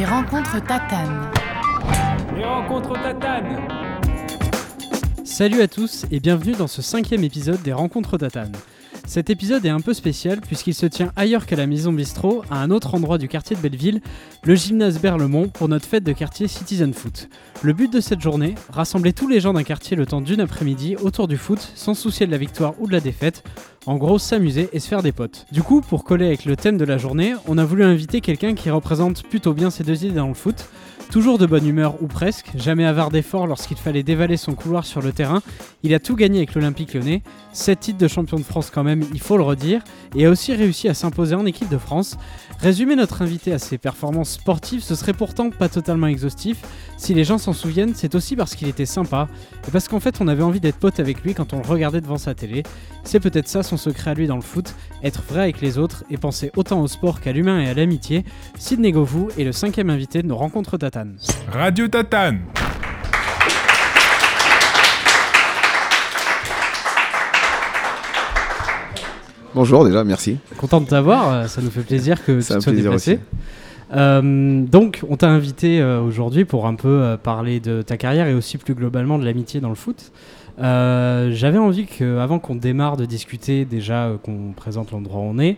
Les rencontres Tatane. Les rencontres Tatane. Salut à tous et bienvenue dans ce cinquième épisode des rencontres Tatane. Cet épisode est un peu spécial puisqu'il se tient ailleurs qu'à la Maison Bistrot, à un autre endroit du quartier de Belleville, le gymnase Berlemont, pour notre fête de quartier Citizen Foot. Le but de cette journée, rassembler tous les gens d'un quartier le temps d'une après-midi autour du foot, sans soucier de la victoire ou de la défaite, en gros, s'amuser et se faire des potes. Du coup, pour coller avec le thème de la journée, on a voulu inviter quelqu'un qui représente plutôt bien ces deux idées dans le foot. Toujours de bonne humeur ou presque, jamais avare d'efforts lorsqu'il fallait dévaler son couloir sur le terrain, il a tout gagné avec l'Olympique lyonnais, 7 titres de champion de France quand même, il faut le redire, et a aussi réussi à s'imposer en équipe de France. Résumer notre invité à ses performances sportives, ce serait pourtant pas totalement exhaustif. Si les gens s'en souviennent, c'est aussi parce qu'il était sympa, et parce qu'en fait on avait envie d'être pote avec lui quand on le regardait devant sa télé. C'est peut-être ça son secret à lui dans le foot, être vrai avec les autres et penser autant au sport qu'à l'humain et à l'amitié. Sidney Govou est le cinquième invité de nos rencontres Tatane. Radio Tatane. Bonjour déjà, merci. Content de t'avoir, euh, ça nous fait plaisir que tu te sois déplacé. aussi. Euh, donc, on t'a invité euh, aujourd'hui pour un peu euh, parler de ta carrière et aussi plus globalement de l'amitié dans le foot. Euh, J'avais envie que, avant qu'on démarre de discuter, déjà euh, qu'on présente l'endroit où on est.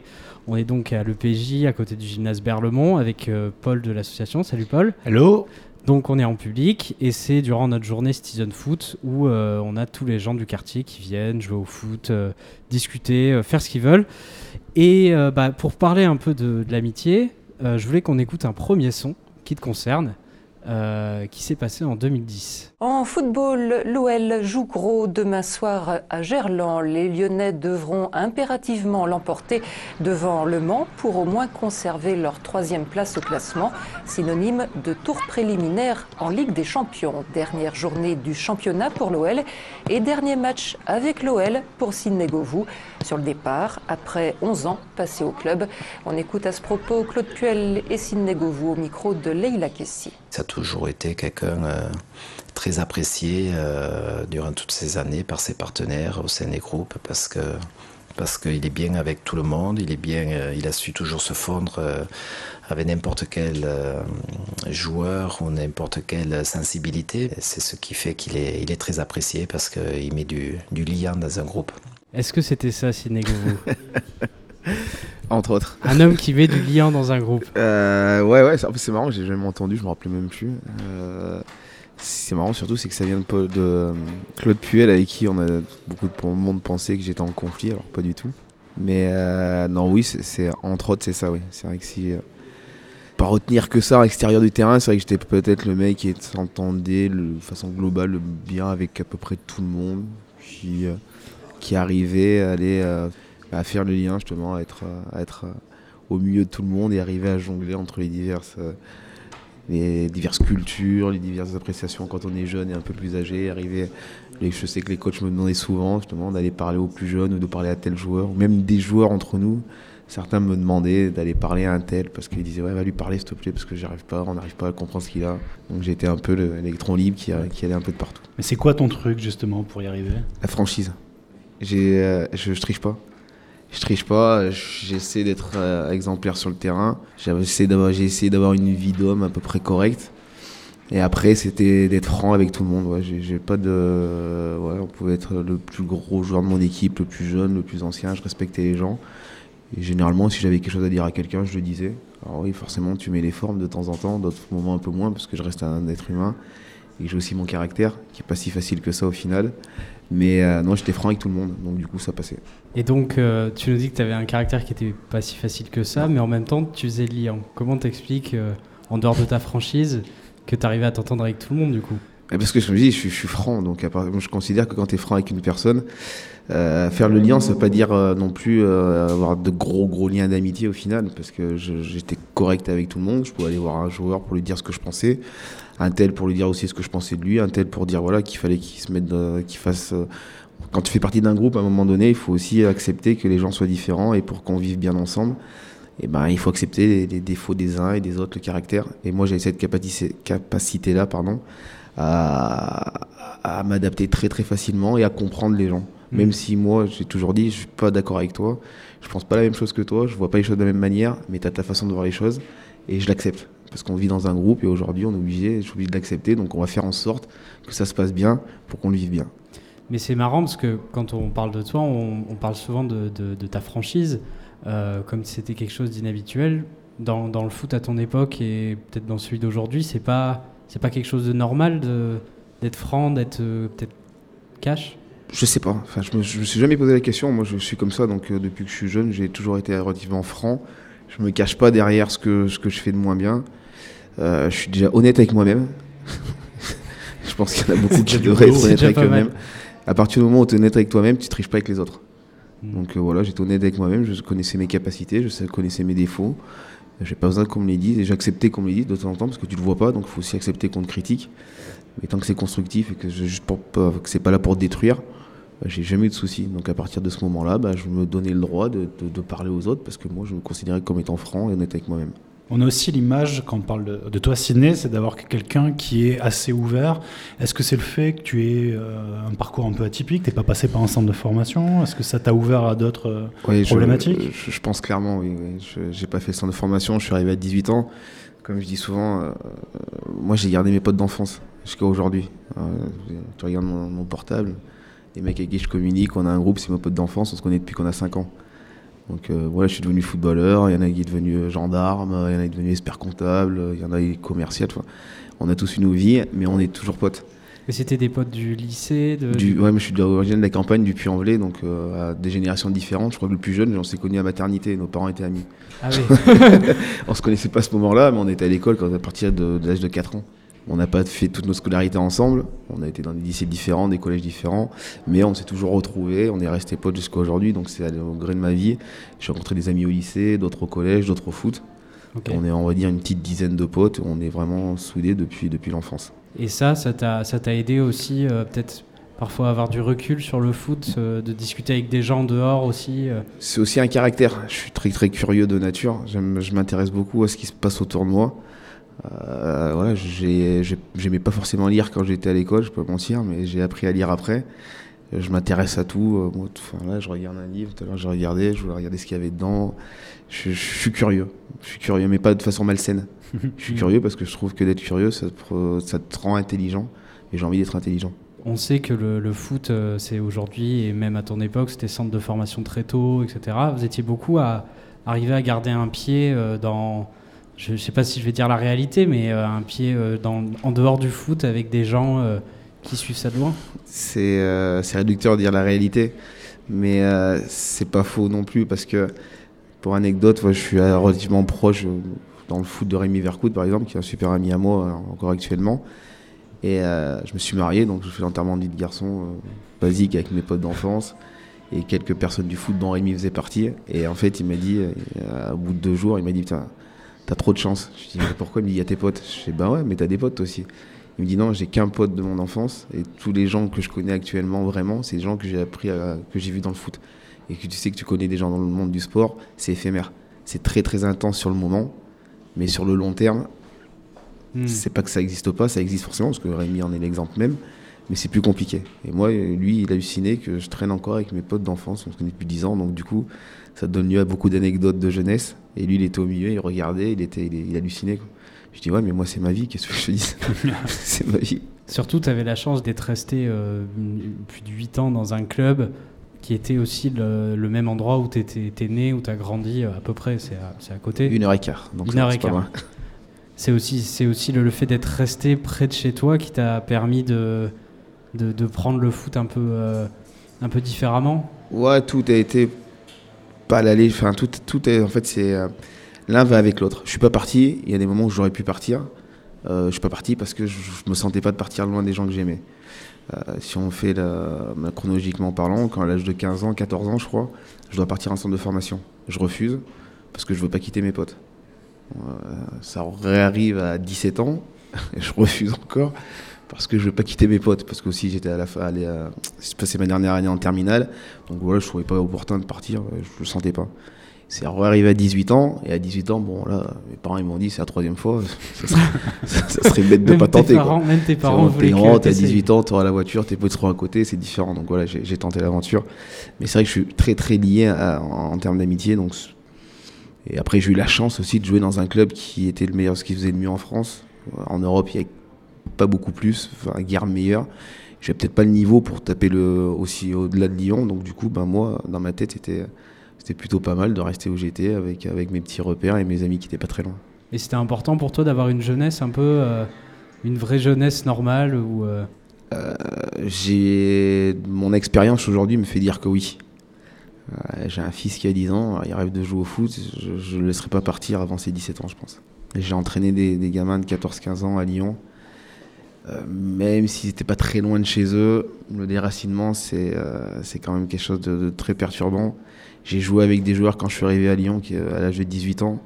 On est donc à l'EPJ, à côté du gymnase Berlemont, avec euh, Paul de l'association. Salut Paul. Hello Donc on est en public et c'est durant notre journée Citizen Foot où euh, on a tous les gens du quartier qui viennent jouer au foot, euh, discuter, euh, faire ce qu'ils veulent. Et bah, pour parler un peu de, l'amitié, je voulais qu'on écoute un premier son qui te concerne, euh, qui s'est passé en 2010. En football, l'OL joue gros demain soir à Gerland. Les Lyonnais devront impérativement l'emporter devant Le Mans pour au moins conserver leur troisième place au classement, synonyme de tour préliminaire en Ligue des Champions. Dernière journée du championnat pour l'OL et dernier match avec l'OL pour Sidney Govou sur le départ après 11 ans passés au club. On écoute à ce propos Claude Puel et Sidney Govou au micro de Leila Kessi. Ça a toujours été quelqu'un euh, très apprécié euh, durant toutes ces années par ses partenaires au sein des groupes parce qu'il est bien avec tout le monde, il est bien, euh, il a su toujours se fondre avec n'importe quel joueur ou n'importe quelle sensibilité. C'est ce qui fait qu'il est, très apprécié parce qu'il met du lien dans un groupe. Est-ce que c'était ça, Sidney Govou Entre autres. Un homme qui met du lien dans un groupe. Euh, ouais, ouais, c'est marrant, j'ai jamais entendu, je me rappelais même plus. Euh, c'est marrant surtout, c'est que ça vient de, Paul- de euh, Claude Puel avec qui on a beaucoup de monde pensait que j'étais en conflit, alors pas du tout. Mais non, oui, c'est- entre autres, c'est ça, oui. C'est vrai que si. pas retenir que ça à l'extérieur du terrain, c'est vrai que j'étais peut-être le mec qui s'entendait de façon globale bien avec à peu près tout le monde, qui, qui arrivait à aller euh, à faire le lien justement, à être, euh, à être euh, au milieu de tout le monde et arriver à jongler entre les diverses, les diverses cultures, les diverses appréciations quand on est jeune et un peu plus âgé. Arriver, les- je sais que les coachs me demandaient souvent justement d'aller parler aux plus jeunes ou de parler à tel joueur, ou même des joueurs entre nous. Certains me demandaient d'aller parler à un tel parce qu'ils disaient ouais va lui parler s'il te plaît parce que j'arrive pas, on n'arrive pas à comprendre ce qu'il a. Donc j'étais un peu le- l'électron libre qui, a- qui allait un peu de partout. Mais c'est quoi ton truc justement pour y arriver? La franchise. J'ai, euh, je, je triche pas. Je triche pas. J'essaie d'être euh, exemplaire sur le terrain. J'ai essayé d'avoir, une vie d'homme à peu près correcte. Et après, c'était d'être franc avec tout le monde. J'ai, pas de. On pouvait être le plus gros joueur de mon équipe, le plus jeune, le plus ancien. Je respectais les gens. Et généralement, si j'avais quelque chose à dire à quelqu'un, je le disais. Alors oui, forcément, tu mets les formes de temps en temps, d'autres moments un peu moins, parce que je reste un être humain. Et j'ai aussi mon caractère, qui est pas si facile que ça au final. Mais euh, non, j'étais franc avec tout le monde, donc du coup, ça passait. Et donc, euh, tu nous dis que tu avais un caractère qui était pas si facile que ça, mais en même temps, tu faisais le lien. Comment t'expliques, euh, en dehors de ta franchise, que tu arrivais à t'entendre avec tout le monde du coup? Et Parce que je me dis, je, suis- je suis franc, donc à part- moi, je considère que quand tu es franc avec une personne, faire le lien, ça veut pas dire non plus avoir de gros gros liens d'amitié au final, parce que j'étais correct avec tout le monde. Je pouvais aller voir un joueur pour lui dire ce que je pensais, un tel pour lui dire aussi ce que je pensais de lui, un tel pour dire voilà qu'il fallait qu'il se mette, dans- qu'il fasse. euh, quand tu fais partie d'un groupe, à un moment donné, il faut aussi accepter que les gens soient différents et pour qu'on vive bien ensemble. Et ben, il faut accepter les, les défauts des uns et des autres, le caractère. Et moi, j'ai cette capacité- capacité-là, pardon, à, à m'adapter très très facilement et à comprendre les gens. Même si moi, j'ai toujours dit, je suis pas d'accord avec toi, je pense pas la même chose que toi, je vois pas les choses de la même manière, mais tu as ta façon de voir les choses et je l'accepte. Parce qu'on vit dans un groupe et aujourd'hui on est obligé, je suis obligé de l'accepter, donc on va faire en sorte que ça se passe bien pour qu'on le vive bien. Mais c'est marrant parce que quand on parle de toi, on, on parle souvent de, de, de ta franchise, euh, comme si c'était quelque chose d'inhabituel. Dans, dans, le foot à ton époque et peut-être dans celui d'aujourd'hui, c'est pas, c'est pas quelque chose de normal d'être franc, d'être euh, peut-être cash? Je sais pas. Enfin, je me, je me suis jamais posé la question. Moi, je suis comme ça, donc euh, depuis que je suis jeune, j'ai toujours été relativement franc. Je me cache pas derrière ce que, ce que je fais de moins bien. Euh, je suis déjà honnête avec moi-même. je pense qu'il y en a beaucoup qui devraient être honnêtes avec eux-mêmes. À partir du moment où tu es honnête avec toi-même, tu triches pas avec les autres. Mmh. Donc euh, voilà, j'étais honnête avec moi-même, je connaissais mes capacités, je connaissais mes défauts. J'ai pas besoin qu'on me les dise et j'acceptais qu'on me les dise de temps en temps parce que tu le vois pas, donc il faut aussi accepter qu'on te critique. Mais tant que c'est constructif et que, juste pour, que c'est pas là pour te détruire, bah, j'ai jamais eu de soucis. Donc à partir de ce moment-là, bah, je me donnais le droit de, de, de, parler aux autres parce que moi je me considérais comme étant franc et honnête avec moi-même. On a aussi l'image, quand on parle de, de toi, Sidney, c'est d'avoir quelqu'un qui est assez ouvert. Est-ce que c'est le fait que tu aies euh, un parcours un peu atypique, t'es pas passé par un centre de formation? Est-ce que ça t'a ouvert à d'autres euh, oui, problématiques? je, je, pense clairement, oui. oui. Je n'ai pas fait centre de formation, je suis arrivé à 18 ans. Comme je dis souvent, euh, moi j'ai gardé mes potes d'enfance jusqu'à aujourd'hui. Tu regardes mon, mon, portable, les mecs avec qui je communique, on a un groupe, c'est mes potes d'enfance, on se connaît depuis qu'on a 5 ans. Donc euh, voilà, je suis devenu footballeur, il y en a qui est devenu gendarme, il y en a qui est devenu expert comptable, il y en a qui est commercial. On a tous une vie, mais on est toujours potes. Et c'était des potes du lycée de... du... Ouais, mais je suis d'origine de la campagne, du Puy-en-Velay, donc euh, à des générations différentes. Je crois que le plus jeune, on s'est connu à maternité, nos parents étaient amis. Ah oui On se connaissait pas à ce moment-là, mais on était à l'école quand à partir de, de l'âge de 4 ans. On n'a pas fait toutes nos scolarités ensemble, on a été dans des lycées différents, des collèges différents, mais on s'est toujours retrouvés, on est restés potes jusqu'à aujourd'hui, donc c'est au gré de ma vie. J'ai rencontré des amis au lycée, d'autres au collège, d'autres au foot. Okay. On est, on va dire, une petite dizaine de potes, on est vraiment soudés depuis, depuis l'enfance. Et ça, ça t'a aidé aussi, euh, peut-être parfois à avoir du recul sur le foot, euh, de discuter avec des gens dehors aussi euh? C'est aussi un caractère. Je suis très très curieux de nature. Je m'intéresse beaucoup à ce qui se passe autour de moi. Euh, voilà, j'aimais pas forcément lire quand j'étais à l'école, je peux mentir, mais j'ai appris à lire après. Je m'intéresse à tout. Enfin, là, je regarde un livre, tout à l'heure j'ai regardé, je voulais regarder ce qu'il y avait dedans. Je, je, suis curieux. Je suis curieux, mais pas de façon malsaine. je suis curieux parce que je trouve que d'être curieux, ça te, ça te rend intelligent. Et j'ai envie d'être intelligent. On sait que le, le foot, euh, c'est aujourd'hui, et même à ton époque, c'était centre de formation très tôt, etc. Vous étiez beaucoup à arriver à garder un pied euh, dans je ne sais pas si je vais dire la réalité, mais euh, un pied euh, en dehors du foot avec des gens euh, qui suivent ça de loin C'est réducteur de dire la réalité, mais c'est pas faux non plus parce que, pour anecdote, je suis relativement proche dans le foot de Rémi Vercoute, par exemple, qui est un super ami à moi encore actuellement. Et je me suis marié, donc je fais l'enterrement de vie de garçon basique avec mes potes d'enfance et quelques personnes du foot dont Rémi faisait partie. Et en fait, il m'a dit, au bout de deux jours, il m'a dit, putain, t'as trop de chance. Je dis, mais pourquoi Il me dit, il y a tes potes? Je dis, bah ouais, mais t'as des potes toi aussi. Il me dit, non, j'ai qu'un pote de mon enfance. Et tous les gens que je connais actuellement, vraiment, c'est des gens que j'ai appris, à, que j'ai vus dans le foot. Et que tu sais que tu connais des gens dans le monde du sport, c'est éphémère. C'est très, très intense sur le moment. Mais sur le long terme, mmh. c'est pas que ça existe pas, ça existe forcément, parce que Rémi en est l'exemple même. Mais c'est plus compliqué. Et moi, lui, il a halluciné que je traîne encore avec mes potes d'enfance. On se connaît depuis 10 ans. Donc, du coup, ça donne lieu à beaucoup d'anecdotes de jeunesse. Et lui, il était au milieu, il regardait, il, était, il, il hallucinait. Quoi. Je dis, ouais, mais moi, c'est ma vie, qu'est-ce que je te dis? C'est ma vie. Surtout, tu avais la chance d'être resté euh, plus de 8 ans dans un club qui était aussi le, le même endroit où tu étais né, où tu as grandi, à peu près, c'est à, à, côté. Une heure et quart. Donc Une heure et quart. C'est aussi, le, le fait d'être resté près de chez toi qui t'a permis de, de, de, prendre le foot un peu, euh, un peu différemment Ouais, tout a été pas l'aller. Enfin, tout, tout est. En fait, c'est. Euh, L'un va avec l'autre. Je suis pas parti. Il y a des moments où j'aurais pu partir. Euh, je suis pas parti parce que je, je, me sentais pas de partir loin des gens que j'aimais. Euh, si on fait la, chronologiquement parlant, quand à l'âge de 15 ans, 14 ans, je crois, je dois partir en centre de formation. Je refuse parce que je veux pas quitter mes potes. Euh, ça réarrive à 17 ans je refuse encore parce que je veux pas quitter mes potes parce que aussi j'étais à la fin allé à j'ai passé ma dernière année en terminale. Donc voilà je trouvais pas opportun de partir je le sentais pas. C'est arrivé à 18 ans et à 18 ans bon là mes parents ils m'ont dit c'est la troisième fois ça serait, ça, ça serait bête de même pas tenter parents, quoi. même tes parents t'es grand t'as 18 ans t'auras la voiture tes potes seront à côté c'est différent. Donc voilà j'ai tenté l'aventure. Mais c'est vrai que je suis très très lié à, en, en termes d'amitié donc Et après, j'ai eu la chance aussi de jouer dans un club qui était le meilleur, ce qui faisait le mieux en France. En Europe, il n'y a pas beaucoup plus, enfin, guère meilleur. J'ai peut-être pas le niveau pour taper le, aussi au-delà de Lyon. Donc, du coup, ben, moi, dans ma tête, c'était, c'était plutôt pas mal de rester où j'étais avec, avec mes petits repères et mes amis qui n'étaient pas très loin. Et c'était important pour toi d'avoir une jeunesse un peu. euh, une vraie jeunesse normale ou euh, Euh, j'ai mon expérience aujourd'hui me fait dire que oui. J'ai un fils qui a 10 ans, il rêve de jouer au foot, je ne le laisserai pas partir avant ses 17 ans, je pense. J'ai entraîné des, des gamins de 14-15 ans à Lyon. Euh, même s'ils n'étaient pas très loin de chez eux, le déracinement, c'est euh, quand même quelque chose de, très perturbant. J'ai joué avec des joueurs quand je suis arrivé à Lyon, qui, euh, à l'âge de 18 ans.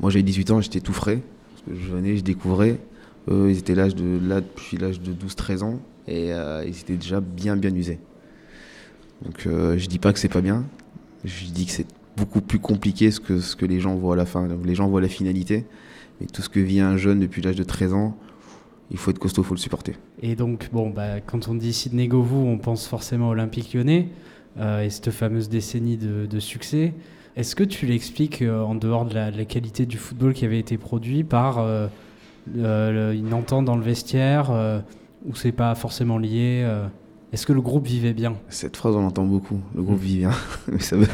Moi, j'avais 18 ans, j'étais tout frais. Je venais, je découvrais. Eux, ils étaient de, là depuis l'âge de 12-13 ans. Et ils étaient déjà bien, bien usés. Donc, euh, je dis pas que c'est pas bien. Je dis que c'est beaucoup plus compliqué ce que, ce que les gens voient à la fin. Les gens voient la finalité. Mais tout ce que vit un jeune depuis l'âge de 13 ans, il faut être costaud, il faut le supporter. Et donc, bon, bah, quand on dit Sidney Govou, on pense forcément à Olympique lyonnais euh, et cette fameuse décennie de, de succès. Est-ce que tu l'expliques euh, en dehors de la, de la qualité du football qui avait été produit par euh, euh, le- une entente dans le vestiaire ou c'est pas forcément lié Est-ce que le groupe vivait bien? Cette phrase, on l'entend beaucoup. Le groupe vit bien. Mais ça veut,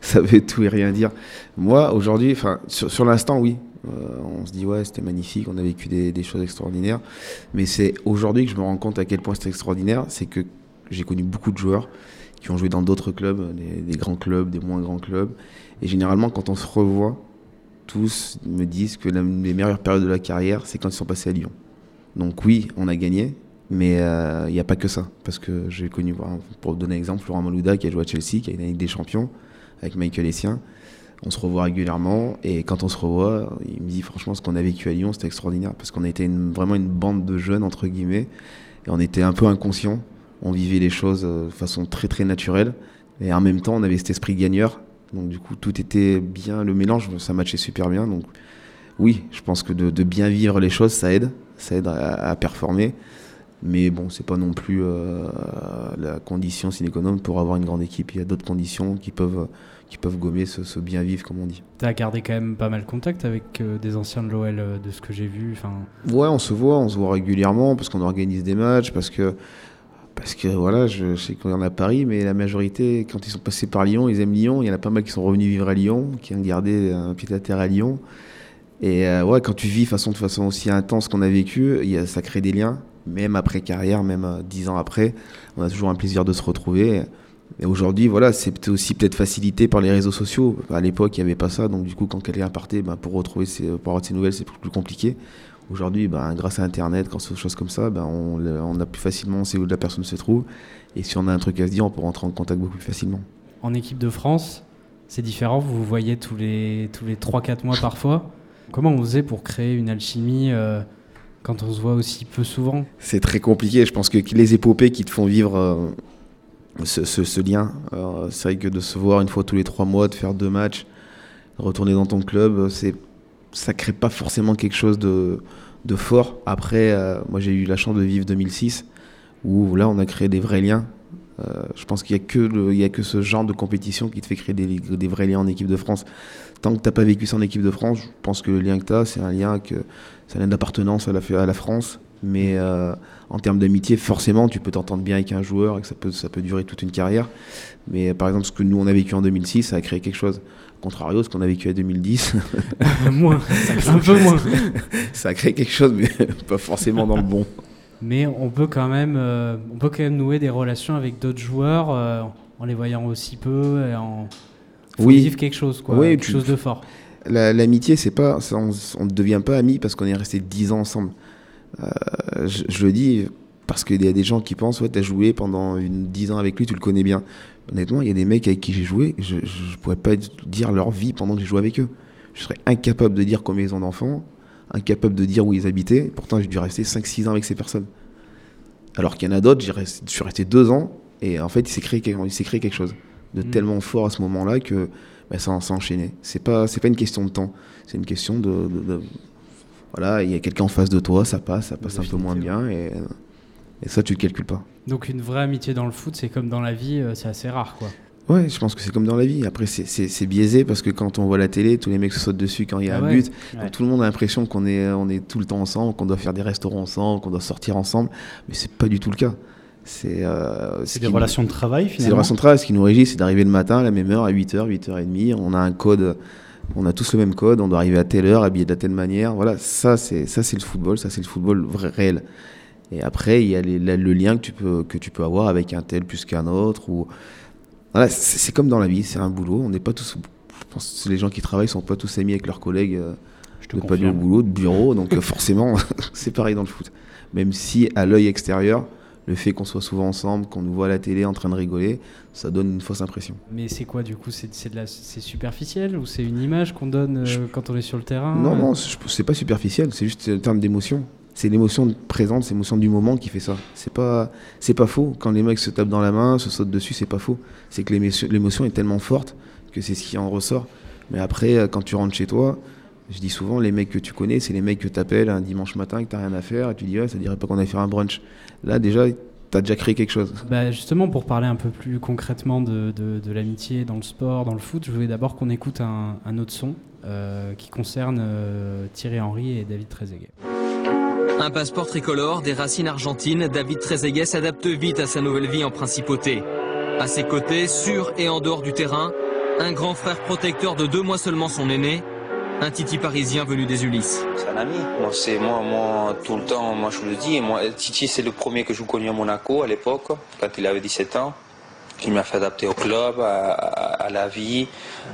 ça veut tout et rien dire. Moi, aujourd'hui, sur, sur l'instant, oui. Euh, on se dit, ouais, c'était magnifique, on a vécu des, des choses extraordinaires. Mais c'est aujourd'hui que je me rends compte à quel point c'était extraordinaire. C'est que j'ai connu beaucoup de joueurs qui ont joué dans d'autres clubs, des, des grands clubs, des moins grands clubs. Et généralement, quand on se revoit, tous me disent que la, les meilleures périodes de la carrière, c'est quand ils sont passés à Lyon. Donc oui, on a gagné, mais il n'y a pas que ça. Parce que j'ai connu, pour donner un exemple, Florent Malouda qui a joué à Chelsea, qui a une Ligue des Champions, avec Michael Essien. On se revoit régulièrement et quand on se revoit, il me dit franchement ce qu'on a vécu à Lyon c'était extraordinaire parce qu'on était vraiment une bande de jeunes entre guillemets et on était un peu inconscients. On vivait les choses euh, de façon très très naturelle et en même temps on avait cet esprit gagneur. Donc du coup tout était bien, le mélange ça matchait super bien. Donc oui, je pense que de, bien vivre les choses ça aide, ça aide à, à performer. Mais bon, c'est pas non plus euh, la condition sine qua non pour avoir une grande équipe. Il y a d'autres conditions qui peuvent, qui peuvent gommer ce, ce bien vivre, comme on dit. Tu as gardé quand même pas mal contact avec euh, des anciens de l'OL euh, de ce que j'ai vu. Enfin, Ouais, on se voit, on se voit régulièrement parce qu'on organise des matchs, parce que, parce que voilà, je, je sais qu'on y en a à Paris, mais la majorité, quand ils sont passés par Lyon, ils aiment Lyon. Il y en a pas mal qui sont revenus vivre à Lyon, qui ont gardé un pied à terre à Lyon. Et euh, ouais, quand tu vis façon, de façon aussi intense qu'on a vécu, il y a, ça crée des liens, même après carrière, même euh, dix ans après. On a toujours un plaisir de se retrouver. Et aujourd'hui, voilà, c'est aussi peut-être facilité par les réseaux sociaux. À l'époque, il n'y avait pas ça, donc du coup, quand quelqu'un partait, ben, pour retrouver ses, pour avoir ses nouvelles, c'est plus compliqué. Aujourd'hui, ben, grâce à Internet, quand c'est des choses comme ça, ben, on a plus facilement, on sait où la personne se trouve. Et si on a un truc à se dire, on peut rentrer en contact beaucoup plus facilement. en équipe de France, c'est différent. Vous vous voyez tous les, tous les 3-4 mois parfois. Comment on faisait pour créer une alchimie euh, quand on se voit aussi peu souvent C'est très compliqué. Je pense que les épopées qui te font vivre euh, ce, lien, euh, c'est vrai que de se voir une fois tous les trois mois, de faire deux matchs, retourner dans ton club, c'est ça crée pas forcément quelque chose de, fort. Après, euh, moi j'ai eu la chance de vivre 2006, où là on a créé des vrais liens. Je pense qu'il n'y a, que y a que ce genre de compétition qui te fait créer des, des vrais liens en équipe de France. Tant que tu n'as pas vécu ça en équipe de France, je pense que le lien que tu as, c'est un lien que un lien d'appartenance à la, à la France. Mais euh, en termes d'amitié, forcément, tu peux t'entendre bien avec un joueur et que ça peut, ça peut durer toute une carrière. Mais par exemple, ce que nous, on a vécu en 2006, ça a créé quelque chose. Contrario, ce qu'on a vécu en 2010, Moins, un peu moins. ça a créé quelque chose, mais pas forcément dans le bon. Mais on peut quand même, euh, on peut quand même nouer des relations avec d'autres joueurs euh, en les voyant aussi peu et en faut Oui. vivre quelque chose, quoi, Oui, quelque tu- chose de fort. La- L'amitié, c'est pas, on, ne devient pas amis parce qu'on est resté 10 ans ensemble. Euh, je, je le dis parce qu'il y a des gens qui pensent, ouais, t'as joué pendant une, 10 ans avec lui, tu le connais bien. Honnêtement, il y a des mecs avec qui j'ai joué, je, je pourrais pas dire leur vie pendant que j'ai joué avec eux. Je serais incapable de dire combien ils ont d'enfants, incapable de dire où ils habitaient. Pourtant, j'ai dû rester 5-6 ans avec ces personnes. Alors qu'il y en a d'autres, je suis resté 2 ans et en fait, il s'est créé, il créé quelque chose de Mm. tellement fort à ce moment-là que bah, ça, ça a enchaîné. C'est pas, c'est pas une question de temps, c'est une question de, de- de- voilà, il y a quelqu'un en face de toi, ça passe, ça passe un peu moins bien et, et ça tu le calcules pas. Donc une vraie amitié dans le foot, c'est comme dans la vie, euh, c'est assez rare, quoi. Ouais, je pense que c'est comme dans la vie. Après, c'est- biaisé parce que quand on voit la télé, tous les mecs se sautent dessus quand il y a Ah un ouais. but. Ouais. Donc, tout le monde a l'impression qu'on est, on est tout le temps ensemble, qu'on doit faire des restaurants ensemble, qu'on doit sortir ensemble. Mais c'est pas du tout le cas. C'est euh, ce des nous- relations de travail C'est des finalement. relations de travail. Ce qui nous régit, c'est d'arriver le matin à la même heure, à 8h, 8h30. On a un code, on a tous le même code, on doit arriver à telle heure, habillé de la telle manière. Voilà, ça c'est ça c'est le football, ça c'est le football vrai, réel. Et après, il y a les- la- le lien que tu, peux, que tu peux avoir avec un tel plus qu'un autre. Ou... Voilà, c'est comme dans la vie, c'est un boulot. On n'est pas tous. Je pense que les gens qui travaillent sont pas tous amis avec leurs collègues euh, Je te de pas du confirme. boulot, de bureau. Donc euh, forcément, c'est pareil dans le foot. Même si à l'œil extérieur, le fait qu'on soit souvent ensemble, qu'on nous voit à la télé en train de rigoler, ça donne une fausse impression. Mais c'est quoi du coup C'est superficiel ou c'est une image qu'on donne euh, Je- quand on est sur le terrain Non, euh non, c'est pas superficiel, c'est juste un terme d'émotion. C'est l'émotion présente, c'est l'émotion du moment qui fait ça. C'est pas, c'est pas faux. Quand les mecs se tapent dans la main, se sautent dessus, c'est pas faux. C'est que l'émotion l'émotion est tellement forte que c'est ce qui en ressort. Mais après, euh, quand tu rentres chez toi, je dis souvent, les mecs que tu connais, c'est les mecs que tu appelles un dimanche matin et que t'as rien à faire et tu dis, ouais, ça dirait pas qu'on allait faire un brunch. Là, déjà, t'as déjà créé quelque chose. Bah justement, pour parler un peu plus concrètement de, de- de l'amitié dans le sport, dans le foot, je voulais d'abord qu'on écoute un, un autre son euh, qui concerne euh, Thierry Henry et David Trezeguet. Un passeport tricolore, des racines argentines, David Trezeguet s'adapte vite à sa nouvelle vie en principauté. À ses côtés, sur et en dehors du terrain, un grand frère protecteur de deux mois seulement son aîné, un titi parisien venu des Ulysses. C'est un ami. Moi, c'est moi, moi, tout le temps, moi, je vous le dis. Moi, Titi, c'est le premier que je connais à Monaco à l'époque, quand il avait 17 ans. Il m'a fait adapter au club, à, à- à la vie,